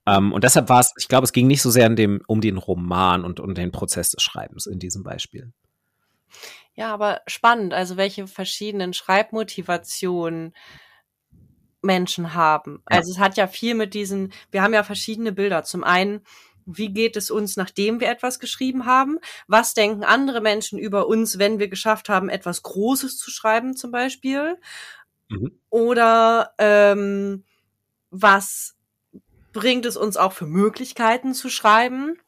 Ähm, und deshalb war es, ich glaube, es ging nicht so sehr dem, um den Roman und um den Prozess des Schreibens in diesem Beispiel. Ja, aber spannend, also welche verschiedenen Schreibmotivationen Menschen haben. Ja. Also es hat ja viel mit diesen, wir haben ja verschiedene Bilder. Zum einen, wie geht es uns, nachdem wir etwas geschrieben haben? Was denken andere Menschen über uns, wenn wir geschafft haben, etwas Großes zu schreiben, zum Beispiel? Mhm. Oder ähm, was bringt es uns auch für Möglichkeiten zu schreiben?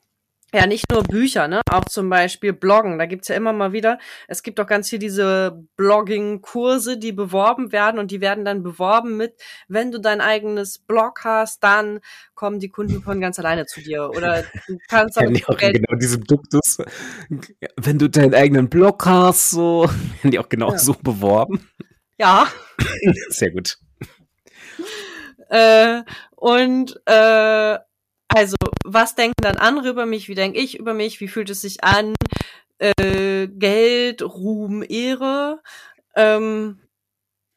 Ja, nicht nur Bücher, ne? Auch zum Beispiel Bloggen. Da gibt's ja immer mal wieder, es gibt doch ganz viel diese Blogging-Kurse, die beworben werden und die werden dann beworben mit, wenn du dein eigenes Blog hast, dann kommen die Kunden von ganz alleine zu dir. Oder du kannst [LAUGHS] die auch Geld genau diesem Duktus. Wenn du deinen eigenen Blog hast, so, [LAUGHS] werden die auch genau Ja. so beworben. Ja. [LAUGHS] Sehr gut. Äh, und äh, also, was denken dann andere über mich? Wie denke ich über mich? Wie fühlt es sich an? Äh, Geld, Ruhm, Ehre. Ähm,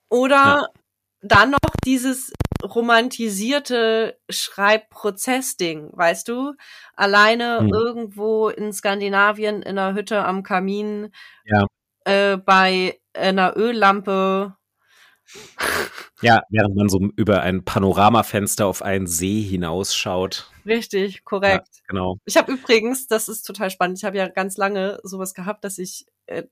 oder Ja. dann noch dieses romantisierte Schreibprozess-Ding, weißt du? Alleine Hm. irgendwo in Skandinavien in einer Hütte am Kamin Ja. äh, bei einer Öllampe Ja, während man so über ein Panoramafenster auf einen See hinausschaut. Richtig, korrekt. Ja, genau. Ich habe übrigens, das ist total spannend, ich habe ja ganz lange sowas gehabt, dass ich, äh,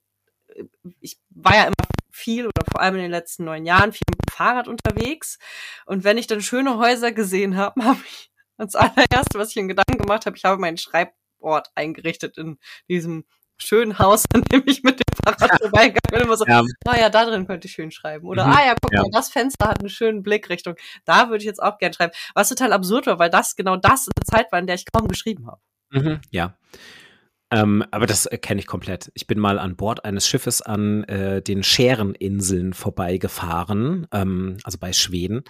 ich war ja immer viel oder vor allem in den letzten neun Jahren viel mit dem Fahrrad unterwegs. Und wenn ich dann schöne Häuser gesehen habe, [LAUGHS] habe ich als allererste, was ich in Gedanken gemacht habe, ich habe meinen Schreibort eingerichtet in diesem schönen Haus, [LAUGHS] an dem ich mit dem Fahrrad vorbeigegangen bin. Immer so, ja. ah ja, da drin könnte ich schön schreiben. Oder, mhm. ah ja, guck ja. mal, das Fenster hat einen schönen Blickrichtung. Da würde ich jetzt auch gern schreiben. Was total absurd war, weil das genau das eine Zeit war, in der ich kaum geschrieben habe. Mhm, ja. Ähm, aber das äh, kenne ich komplett. Ich bin mal an Bord eines Schiffes an äh, den Schäreninseln vorbeigefahren, ähm, also bei Schweden,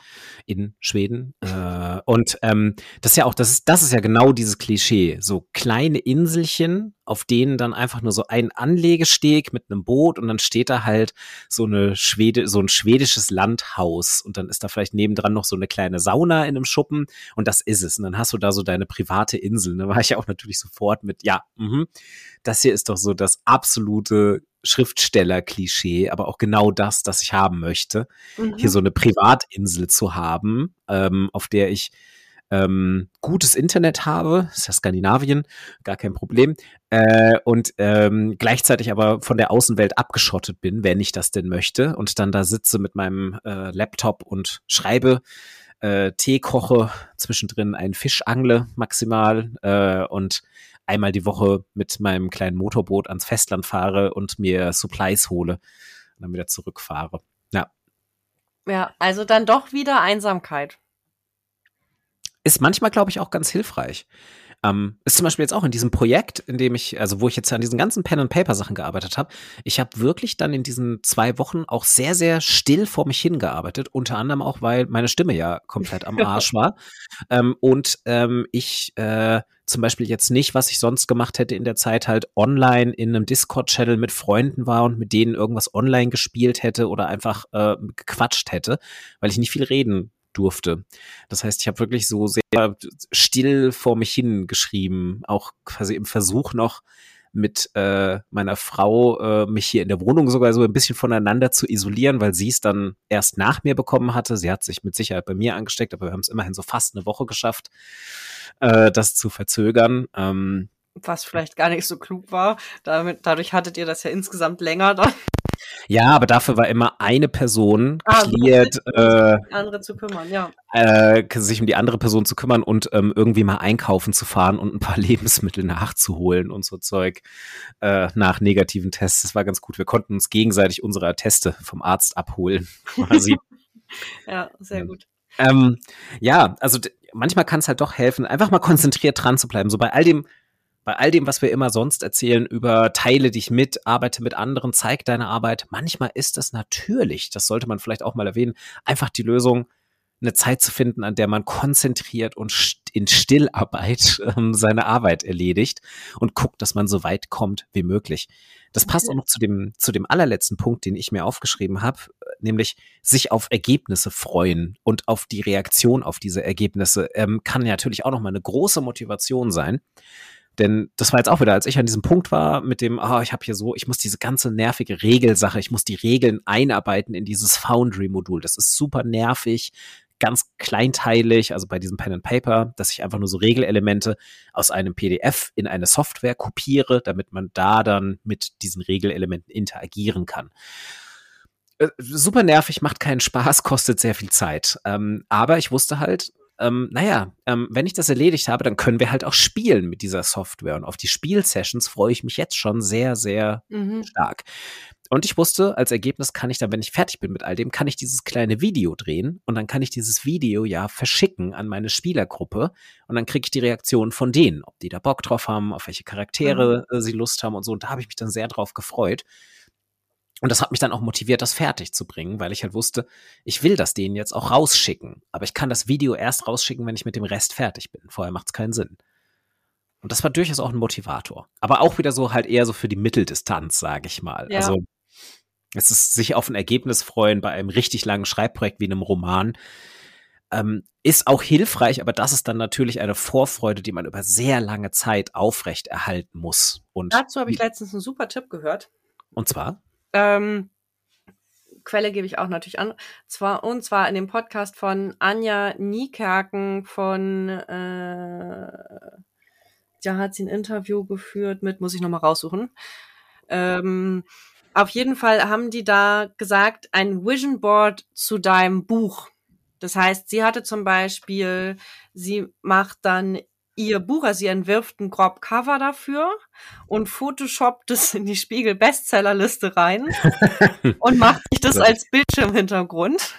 in Schweden. Äh, und ähm, das ist ja auch, das ist, das ist ja genau dieses Klischee. So kleine Inselchen, auf denen dann einfach nur so ein Anlegesteg mit einem Boot und dann steht da halt so eine Schwede, so ein schwedisches Landhaus und dann ist da vielleicht nebendran noch so eine kleine Sauna in einem Schuppen und das ist es. Und dann hast du da so deine private Insel. Da war ich ja auch natürlich sofort mit, ja, mh, das hier ist doch so das absolute Schriftsteller-Klischee, aber auch genau das, das ich haben möchte. Mhm. Hier so eine Privatinsel zu haben, ähm, auf der ich ähm, gutes Internet habe, ist ja Skandinavien, gar kein Problem, äh, und ähm, gleichzeitig aber von der Außenwelt abgeschottet bin, wenn ich das denn möchte, und dann da sitze mit meinem äh, Laptop und schreibe, äh, Tee koche, zwischendrin einen Fisch angle maximal äh, und einmal die Woche mit meinem kleinen Motorboot ans Festland fahre und mir Supplies hole und dann wieder zurückfahre. Ja. Ja, also dann doch wieder Einsamkeit ist manchmal, glaube ich, auch ganz hilfreich. Ähm, ist zum Beispiel jetzt auch in diesem Projekt, in dem ich, also wo ich jetzt an diesen ganzen Pen-and-Paper-Sachen gearbeitet habe, ich habe wirklich dann in diesen zwei Wochen auch sehr, sehr still vor mich hingearbeitet, unter anderem auch, weil meine Stimme ja komplett am [LAUGHS] Arsch war. ähm, und ähm, ich äh, zum Beispiel jetzt nicht, was ich sonst gemacht hätte in der Zeit, halt online in einem Discord-Channel mit Freunden war und mit denen irgendwas online gespielt hätte oder einfach äh, gequatscht hätte, weil ich nicht viel reden durfte. Das heißt, ich habe wirklich so sehr still vor mich hin geschrieben, auch quasi im Versuch noch mit äh, meiner Frau äh, mich hier in der Wohnung sogar so ein bisschen voneinander zu isolieren, weil sie es dann erst nach mir bekommen hatte. Sie hat sich mit Sicherheit bei mir angesteckt, aber wir haben es immerhin so fast eine Woche geschafft, äh, das zu verzögern. Ähm, Was vielleicht gar nicht so klug war. Damit, dadurch hattet ihr das ja insgesamt länger dann. Ja, aber dafür war immer eine Person ah, cleared, [LAUGHS] äh, andere zu kümmern, ja. Äh, sich um die andere Person zu kümmern und ähm, irgendwie mal einkaufen zu fahren und ein paar [LAUGHS] Lebensmittel nachzuholen und so Zeug äh, nach negativen Tests. Das war ganz gut. Wir konnten uns gegenseitig unsere Atteste vom Arzt abholen, [LAUGHS] quasi. ja, sehr gut. Ähm, ja, also manchmal kann es halt doch helfen, einfach mal konzentriert dran zu bleiben. So bei all dem bei all dem, was wir immer sonst erzählen über teile dich mit, arbeite mit anderen, zeig deine Arbeit, manchmal ist das natürlich, das sollte man vielleicht auch mal erwähnen, einfach die Lösung, eine Zeit zu finden, an der man konzentriert und in Stillarbeit [LAUGHS] ähm, seine Arbeit erledigt und guckt, dass man so weit kommt wie möglich. Das passt auch noch zu dem, zu dem allerletzten Punkt, den ich mir aufgeschrieben habe, nämlich sich auf Ergebnisse freuen und auf die Reaktion auf diese Ergebnisse ähm, kann natürlich auch noch mal eine große Motivation sein. Denn das war jetzt auch wieder, als ich an diesem Punkt war mit dem, ah, oh, ich habe hier so, ich muss diese ganze nervige Regelsache, ich muss die Regeln einarbeiten in dieses Foundry-Modul. Das ist super nervig, ganz kleinteilig, also bei diesem Pen and Paper, dass ich einfach nur so Regelelemente aus einem PDF in eine Software kopiere, damit man da dann mit diesen Regelelementen interagieren kann äh, super nervig, macht keinen Spaß, [LAUGHS] kostet sehr viel Zeit. Ähm, aber ich wusste halt, ähm, naja, ähm, wenn ich das erledigt habe, dann können wir halt auch spielen mit dieser Software. Und auf die Spielsessions freue ich mich jetzt schon sehr, sehr mhm. stark. Und ich wusste, als Ergebnis kann ich dann, wenn ich fertig bin mit all dem, kann ich dieses kleine Video drehen und dann kann ich dieses Video ja verschicken an meine Spielergruppe und dann kriege ich die Reaktion von denen, ob die da Bock drauf haben, auf welche Charaktere mhm. sie Lust haben und so. Und da habe ich mich dann sehr drauf gefreut. Und das hat mich dann auch motiviert, das fertig zu bringen, weil ich halt wusste, ich will das denen jetzt auch rausschicken. Aber ich kann das Video erst rausschicken, wenn ich mit dem Rest fertig bin. Vorher macht es keinen Sinn. Und das war durchaus auch ein Motivator. Aber auch wieder so halt eher so für die Mitteldistanz, sage ich mal. Ja. Also es ist sich auf ein Ergebnis freuen bei einem richtig langen Schreibprojekt wie einem Roman. Ähm, ist auch hilfreich, aber das ist dann natürlich eine Vorfreude, die man über sehr lange Zeit aufrecht erhalten muss. Und Dazu habe ich letztens einen super Tipp gehört. Und zwar? Ähm, Quelle gebe ich auch natürlich an. Zwar, und zwar in dem Podcast von Anja Niekerken von, äh, da hat sie ein Interview geführt mit, muss ich nochmal raussuchen. Ähm, auf jeden Fall haben die da gesagt, ein Vision Board zu deinem Buch. Das heißt, sie hatte zum Beispiel, sie macht dann ihr Buch, also sie entwirft ein grob Cover dafür und photoshoppt es in die Spiegel Bestsellerliste rein [LAUGHS] und macht sich das als Bildschirmhintergrund.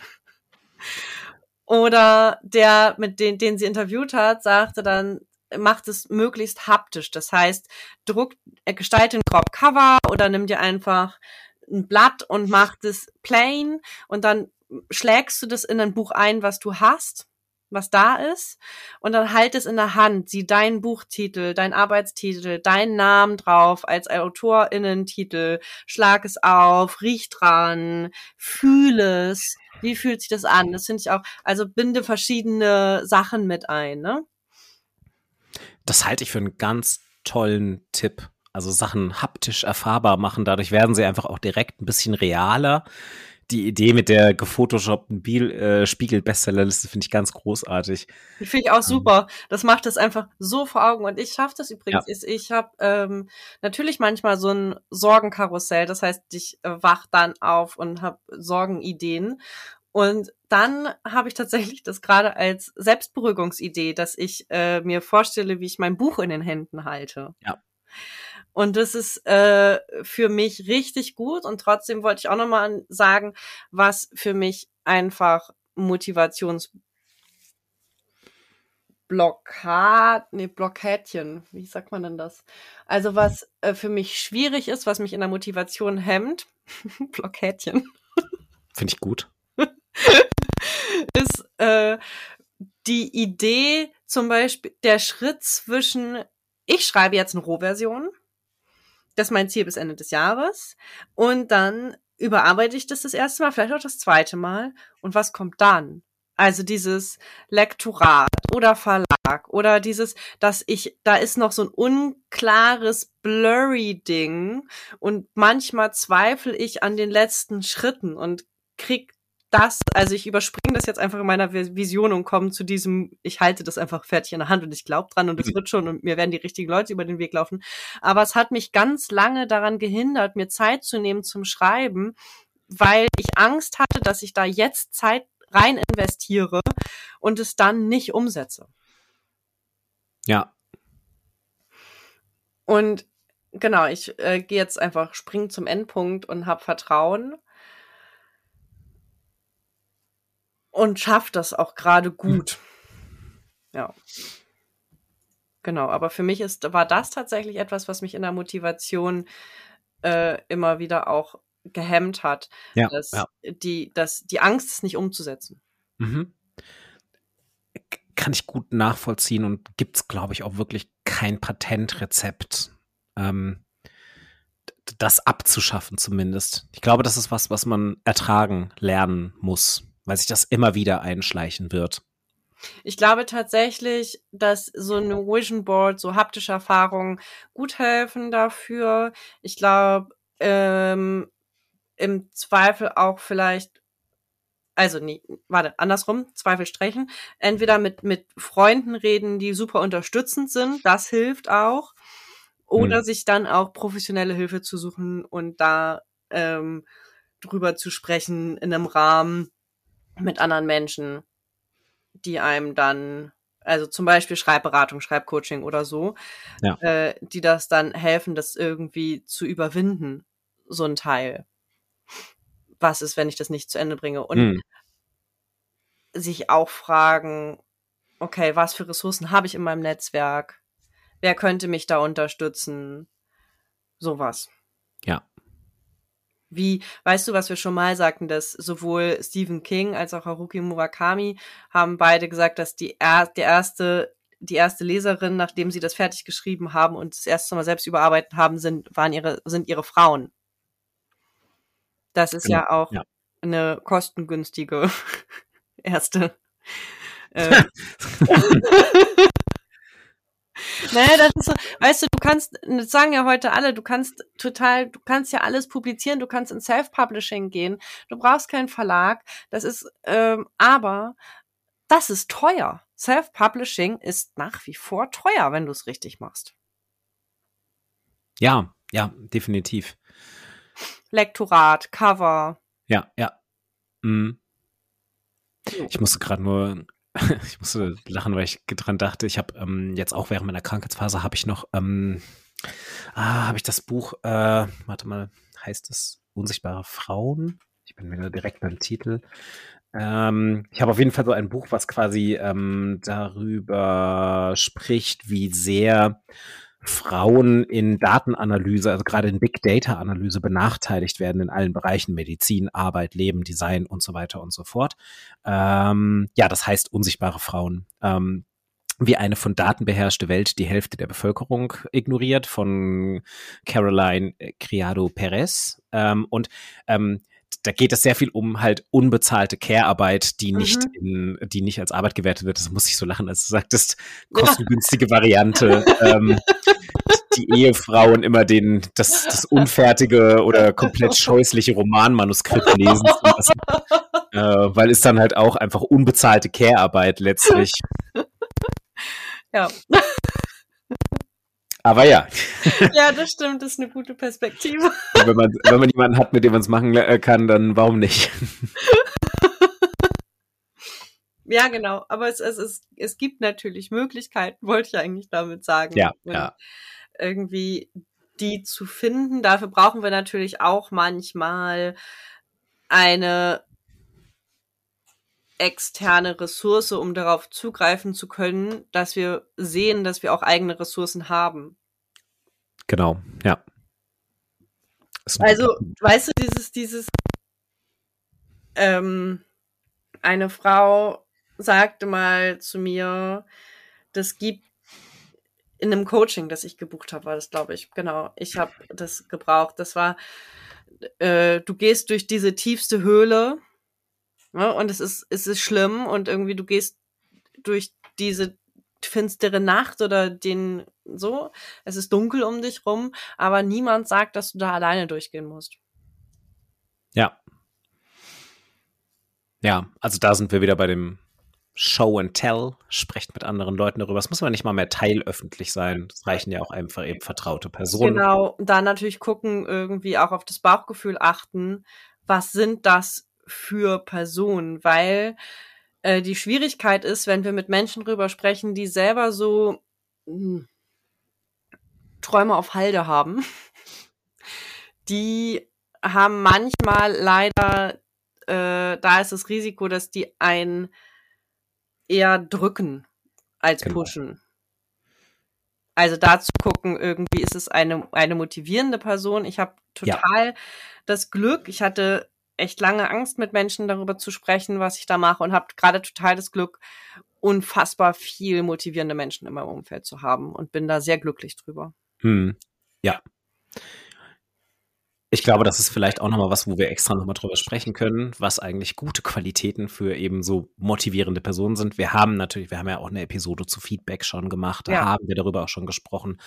Oder der, mit den, den sie interviewt hat, sagte dann, macht es möglichst haptisch. Das heißt, druckt, äh, gestalte ein grob Cover oder nimm dir einfach ein Blatt und macht es plain und dann schlägst du das in ein Buch ein, was du hast was da ist und dann halt es in der Hand, sieh deinen Buchtitel, dein Arbeitstitel, deinen Namen drauf als Autorinnentitel, schlag es auf, riech dran, fühle es, wie fühlt sich das an? Das finde ich auch, also binde verschiedene Sachen mit ein, ne? Das halte ich für einen ganz tollen Tipp. Also Sachen haptisch erfahrbar machen, dadurch werden sie einfach auch direkt ein bisschen realer die Idee mit der gefotoshoppten Biel, äh, Spiegel-Bestsellerliste finde ich ganz großartig. Die finde ich auch ähm. super. Das macht es einfach so vor Augen. Und ich schaffe das übrigens. Ja. Ich habe ähm, natürlich manchmal so ein Sorgenkarussell. Das heißt, ich äh, wach dann auf und habe Sorgenideen. Und dann habe ich tatsächlich das gerade als Selbstberuhigungsidee, dass ich äh, mir vorstelle, wie ich mein Buch in den Händen halte. Ja. Und das ist äh, für mich richtig gut. Und trotzdem wollte ich auch nochmal sagen, was für mich einfach Motivationsblockad, nee, Blockädchen, wie sagt man denn das? Also was äh, für mich schwierig ist, was mich in der Motivation hemmt, [LAUGHS] Blockädchen. Finde ich gut. [LAUGHS] ist äh, die Idee zum Beispiel, der Schritt zwischen, ich schreibe jetzt eine Rohversion das ist mein Ziel bis Ende des Jahres. Und dann überarbeite ich das das erste Mal, vielleicht auch das zweite Mal. Und was kommt dann? Also dieses Lektorat oder Verlag oder dieses, dass ich, da ist noch so ein unklares, blurry Ding und manchmal zweifle ich an den letzten Schritten und krieg das, also ich überspringe das jetzt einfach in meiner Vision und komme zu diesem, ich halte das einfach fertig in der Hand und ich glaube dran und es mhm. wird schon und mir werden die richtigen Leute über den Weg laufen. Aber es hat mich ganz lange daran gehindert, mir Zeit zu nehmen zum Schreiben, weil ich Angst hatte, dass ich da jetzt Zeit rein investiere und es dann nicht umsetze. Ja. Und genau, ich äh, gehe jetzt einfach springen zum Endpunkt und habe Vertrauen und schafft das auch gerade gut. Ja. Genau, aber für mich ist, war das tatsächlich etwas, was mich in der Motivation äh, immer wieder auch gehemmt hat. Ja, dass, ja. Die, dass die Angst ist nicht umzusetzen. Mhm. Kann ich gut nachvollziehen und gibt es, glaube ich, auch wirklich kein Patentrezept, ähm, das abzuschaffen zumindest. Ich glaube, das ist was, was man ertragen lernen muss weil sich das immer wieder einschleichen wird. Ich glaube tatsächlich, dass so eine Vision Board, so haptische Erfahrungen gut helfen dafür. Ich glaube, ähm, im Zweifel auch vielleicht, also nee, warte, andersrum, Zweifel streichen. Entweder mit, mit Freunden reden, die super unterstützend sind, das hilft auch. Oder hm. sich dann auch professionelle Hilfe zu suchen und da ähm, drüber zu sprechen in einem Rahmen, mit anderen Menschen, die einem dann, also zum Beispiel Schreibberatung, Schreibcoaching oder so, ja. äh, die das dann helfen, das irgendwie zu überwinden, so ein Teil. Was ist, wenn ich das nicht zu Ende bringe? Und hm. sich auch fragen, okay, was für Ressourcen habe ich in meinem Netzwerk? Wer könnte mich da unterstützen? Sowas. Ja. Wie, weißt du, was wir schon mal sagten, dass sowohl Stephen King als auch Haruki Murakami haben beide gesagt, dass die, er, die erste die erste Leserin, nachdem sie das fertig geschrieben haben und das erste Mal selbst überarbeitet haben, sind, waren ihre, sind ihre Frauen. Das ist genau. ja auch ja. eine kostengünstige [LAUGHS] erste. [LAUGHS] Äh, [LAUGHS] naja, das ist so, weißt du, du kannst, das sagen ja heute alle, du kannst total, du kannst ja alles publizieren, du kannst in Self-Publishing gehen, du brauchst keinen Verlag, das ist, ähm, aber das ist teuer. Self-Publishing ist nach wie vor teuer, wenn du es richtig machst. Ja, ja, definitiv. Lektorat, Cover. Ja, ja. Mhm. Ich musste gerade nur [LAUGHS] ich musste lachen, weil ich dran dachte, ich habe ähm, jetzt auch während meiner Krankheitsphase habe ich noch, ähm, ah, habe ich das Buch, äh, warte mal, heißt es Unsichtbare Frauen? Ich bin wieder direkt beim Titel. Ähm, ich habe auf jeden Fall so ein Buch, was quasi ähm, darüber spricht, wie sehr Frauen in Datenanalyse, also gerade in Big Data Analyse benachteiligt werden in allen Bereichen Medizin, Arbeit, Leben, Design und so weiter und so fort. Ähm, ja, das heißt unsichtbare Frauen. Ähm, wie eine von Daten beherrschte Welt die Hälfte der Bevölkerung ignoriert von Caroline Criado Perez. Ähm, und ähm, da geht es sehr viel um halt unbezahlte Care-Arbeit, die nicht mhm. in, die nicht als Arbeit gewertet wird. Das muss ich so lachen, als du sagtest, kostengünstige Variante. [LAUGHS] ähm, die Ehefrauen immer den, das, das unfertige oder komplett scheußliche Romanmanuskript lesen zu lassen. Äh, weil es dann halt auch einfach unbezahlte Care-Arbeit letztlich. Ja. Aber ja. Ja, das stimmt, das ist eine gute Perspektive. wenn, man, wenn man jemanden hat, mit dem man es machen äh, kann, dann warum nicht? Ja, genau. Aber es, es, es, es gibt natürlich Möglichkeiten, wollte ich eigentlich damit sagen. Ja, ja. Irgendwie die zu finden. Dafür brauchen wir natürlich auch manchmal eine externe Ressource, um darauf zugreifen zu können, dass wir sehen, dass wir auch eigene Ressourcen haben. Genau, ja. Also, weißt du, dieses, dieses, ähm, eine Frau sagte mal zu mir, das gibt in einem Coaching, das ich gebucht habe, war das, glaube ich. Genau, ich habe das gebraucht. Das war, äh, du gehst durch diese tiefste Höhle Ne? Und es ist, es ist schlimm und irgendwie du gehst durch diese finstere Nacht oder den so, es ist dunkel um dich rum, aber niemand sagt, dass du da alleine durchgehen musst. Ja. Ja, also da sind wir wieder bei dem Show and Tell, sprecht mit anderen Leuten darüber. Es muss aber nicht mal mehr teilöffentlich sein. Es reichen ja auch einfach eben vertraute Personen. Genau, da natürlich gucken, irgendwie auch auf das Bauchgefühl achten. Was sind das für Personen, weil äh, die Schwierigkeit ist, wenn wir mit Menschen drüber sprechen, die selber so mh, hm, Träume auf Halde haben, [LAUGHS] die haben manchmal leider, äh, da ist das Risiko, dass die einen eher drücken als genau. pushen. Also da zu gucken, irgendwie ist es eine, eine motivierende Person. Ich habe total ja. das Glück, ich hatte echt lange Angst, mit Menschen darüber zu sprechen, was ich da mache und habe gerade total das Glück, unfassbar viel motivierende Menschen in meinem Umfeld zu haben und bin da sehr glücklich drüber. Hm. Ja. Ich glaube, das ist vielleicht auch nochmal was, wo wir extra nochmal drüber sprechen können, was eigentlich gute Qualitäten für eben so motivierende Personen sind. Wir haben natürlich, wir haben ja auch eine Episode zu Feedback schon gemacht, da ja. haben wir darüber auch schon gesprochen.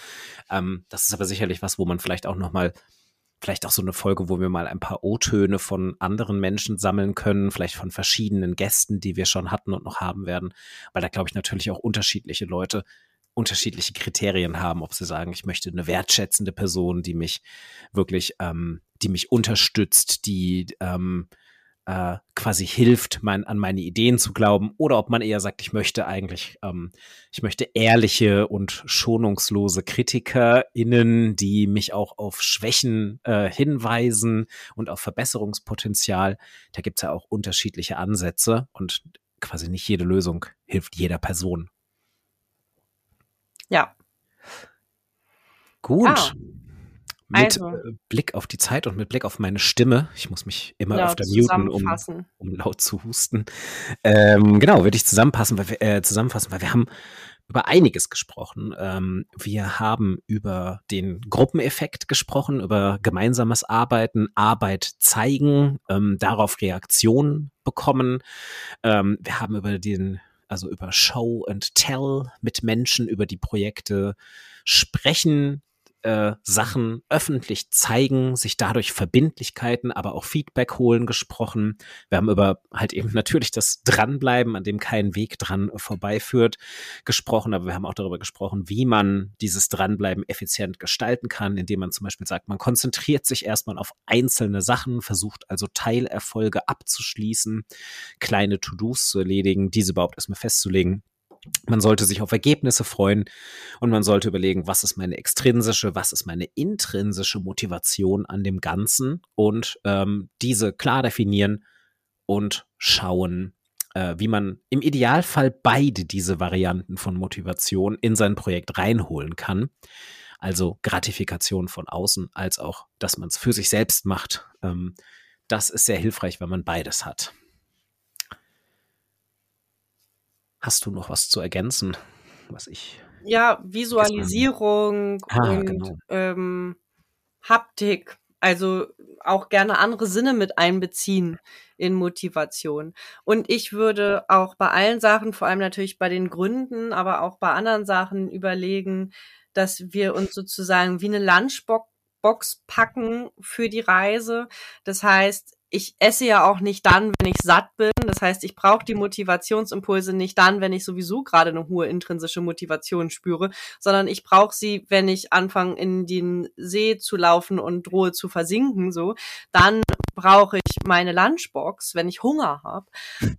Ähm, das ist aber sicherlich was, wo man vielleicht auch nochmal vielleicht auch so eine Folge, wo wir mal ein paar O-Töne von anderen Menschen sammeln können, vielleicht von verschiedenen Gästen, die wir schon hatten und noch haben werden, weil da glaube ich natürlich auch unterschiedliche Leute unterschiedliche Kriterien haben, ob sie sagen, ich möchte eine wertschätzende Person, die mich wirklich, ähm, die mich unterstützt, die ähm, äh, quasi hilft, mein, an meine Ideen zu glauben, oder ob man eher sagt, ich möchte eigentlich, ähm, ich möchte ehrliche und schonungslose KritikerInnen, die mich auch auf Schwächen äh, hinweisen und auf Verbesserungspotenzial. Da gibt's ja auch unterschiedliche Ansätze und quasi nicht jede Lösung hilft jeder Person. Ja. Gut. Ah. Mit also. Äh, Blick auf die Zeit und mit Blick auf meine Stimme, ich muss mich immer laut öfter muten, um, um laut zu husten. Ähm, genau, würde ich zusammenpassen, weil wir, äh, zusammenfassen, weil wir haben über einiges gesprochen. Ähm, wir haben über den Gruppeneffekt gesprochen, über gemeinsames Arbeiten, Arbeit zeigen, ähm, darauf Reaktionen bekommen. Ähm, wir haben über den, also über Show and Tell mit Menschen, über die Projekte sprechen, äh, Sachen öffentlich zeigen, sich dadurch Verbindlichkeiten, aber auch Feedback holen gesprochen. Wir haben über halt eben [LAUGHS] natürlich das Dranbleiben, an dem kein Weg dran vorbeiführt, gesprochen, aber wir haben auch darüber gesprochen, wie man dieses Dranbleiben effizient gestalten kann, indem man zum Beispiel sagt, man konzentriert sich erstmal auf einzelne Sachen, versucht also Teilerfolge abzuschließen, kleine To-Dos zu erledigen, diese überhaupt erstmal festzulegen man sollte sich auf Ergebnisse freuen und man sollte überlegen, was ist meine extrinsische, was ist meine intrinsische Motivation an dem Ganzen und ähm, diese klar definieren und schauen, äh, wie man im Idealfall beide diese Varianten von Motivation in sein Projekt reinholen kann. Also Gratifikation von außen, als auch, dass man es für sich selbst macht. Ähm, das ist sehr hilfreich, wenn man beides hat. Hast du noch was zu ergänzen, was ich? Ja, Visualisierung ah, und genau. ähm, Haptik. Also auch gerne andere Sinne mit einbeziehen in Motivation. Und ich würde auch bei allen Sachen, vor allem natürlich bei den Gründen, aber auch bei anderen Sachen überlegen, dass wir uns sozusagen wie eine Lunchbox packen für die Reise. Das heißt, ich esse ja auch nicht dann, wenn ich satt bin. Das heißt, ich brauche die Motivationsimpulse nicht dann, wenn ich sowieso gerade eine hohe intrinsische Motivation spüre, sondern ich brauche sie, wenn ich anfange in den See zu laufen und drohe zu versinken. So, dann brauche ich meine Lunchbox, wenn ich Hunger habe.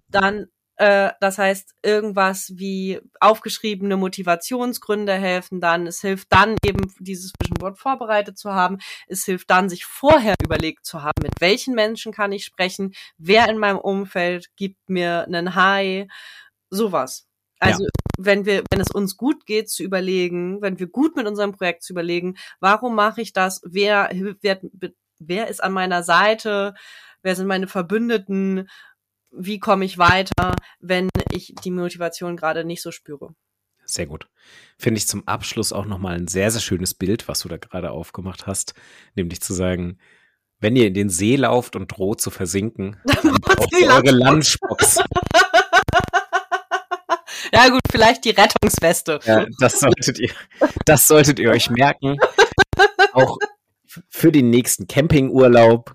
Dann äh, das heißt, irgendwas wie aufgeschriebene Motivationsgründe helfen dann. Es hilft dann eben, dieses Vision Board vorbereitet zu haben. Es hilft dann, sich vorher überlegt zu haben, mit welchen Menschen kann ich sprechen, wer in meinem Umfeld gibt mir einen High, sowas. Also ja. wenn wir, wenn es uns gut geht, zu überlegen, wenn wir gut mit unserem Projekt zu überlegen, warum mache ich das? Wer, wer, wer ist an meiner Seite? Wer sind meine Verbündeten? Wie komme ich weiter, wenn ich die Motivation gerade nicht so spüre. Sehr gut. Finde ich zum Abschluss auch nochmal ein sehr, sehr schönes Bild, was du da gerade aufgemacht hast, nämlich zu sagen, wenn ihr in den See lauft und droht zu versinken, [LAUGHS] dann braucht ihr eure Lunchbox. [LAUGHS] ja gut, vielleicht die Rettungsweste. Ja, das solltet ihr, das solltet ihr euch merken. Auch für den nächsten Campingurlaub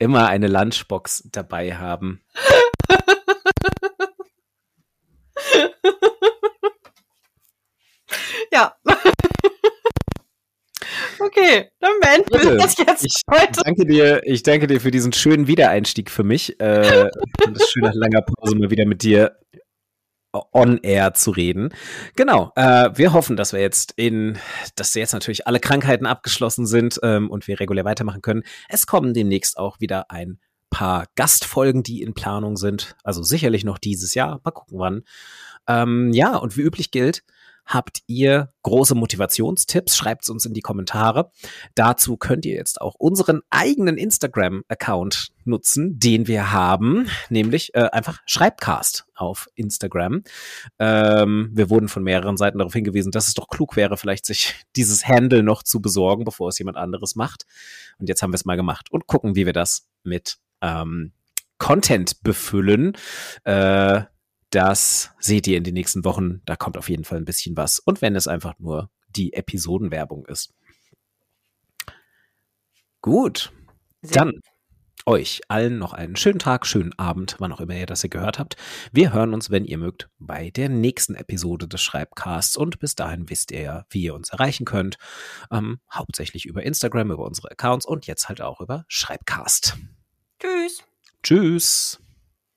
immer eine Lunchbox dabei haben. [LAUGHS] ja. [LAUGHS] Okay, dann beenden wir das jetzt ich heute. Danke dir, ich danke dir für diesen schönen Wiedereinstieg für mich. Äh, [LAUGHS] und es schön nach langer Pause mal wieder mit dir on-air zu reden. Genau, äh, wir hoffen, dass wir jetzt in, dass jetzt natürlich alle Krankheiten abgeschlossen sind ähm, und wir regulär weitermachen können. Es kommen demnächst auch wieder ein paar Gastfolgen, die in Planung sind. Also sicherlich noch dieses Jahr. Mal gucken wann. Ähm, ja, und wie üblich gilt, Habt ihr große Motivationstipps? Schreibt es uns in die Kommentare. Dazu könnt ihr jetzt auch unseren eigenen Instagram-Account nutzen, den wir haben, nämlich äh, einfach Schreibcast auf Instagram. Ähm, wir wurden von mehreren Seiten darauf hingewiesen, dass es doch klug wäre, vielleicht sich dieses Handle noch zu besorgen, bevor es jemand anderes macht. Und jetzt haben wir es mal gemacht und gucken, wie wir das mit ähm, Content befüllen. Äh, das seht ihr in den nächsten Wochen. Da kommt auf jeden Fall ein bisschen was. Und wenn es einfach nur die Episodenwerbung ist. Gut. Sehr Dann euch allen noch einen schönen Tag, schönen Abend, wann auch immer ihr das hier gehört habt. Wir hören uns, wenn ihr mögt, bei der nächsten Episode des Schreibcasts. Und bis dahin wisst ihr ja, wie ihr uns erreichen könnt. Ähm, hauptsächlich über Instagram, über unsere Accounts und jetzt halt auch über Schreibcast. Tschüss. Tschüss.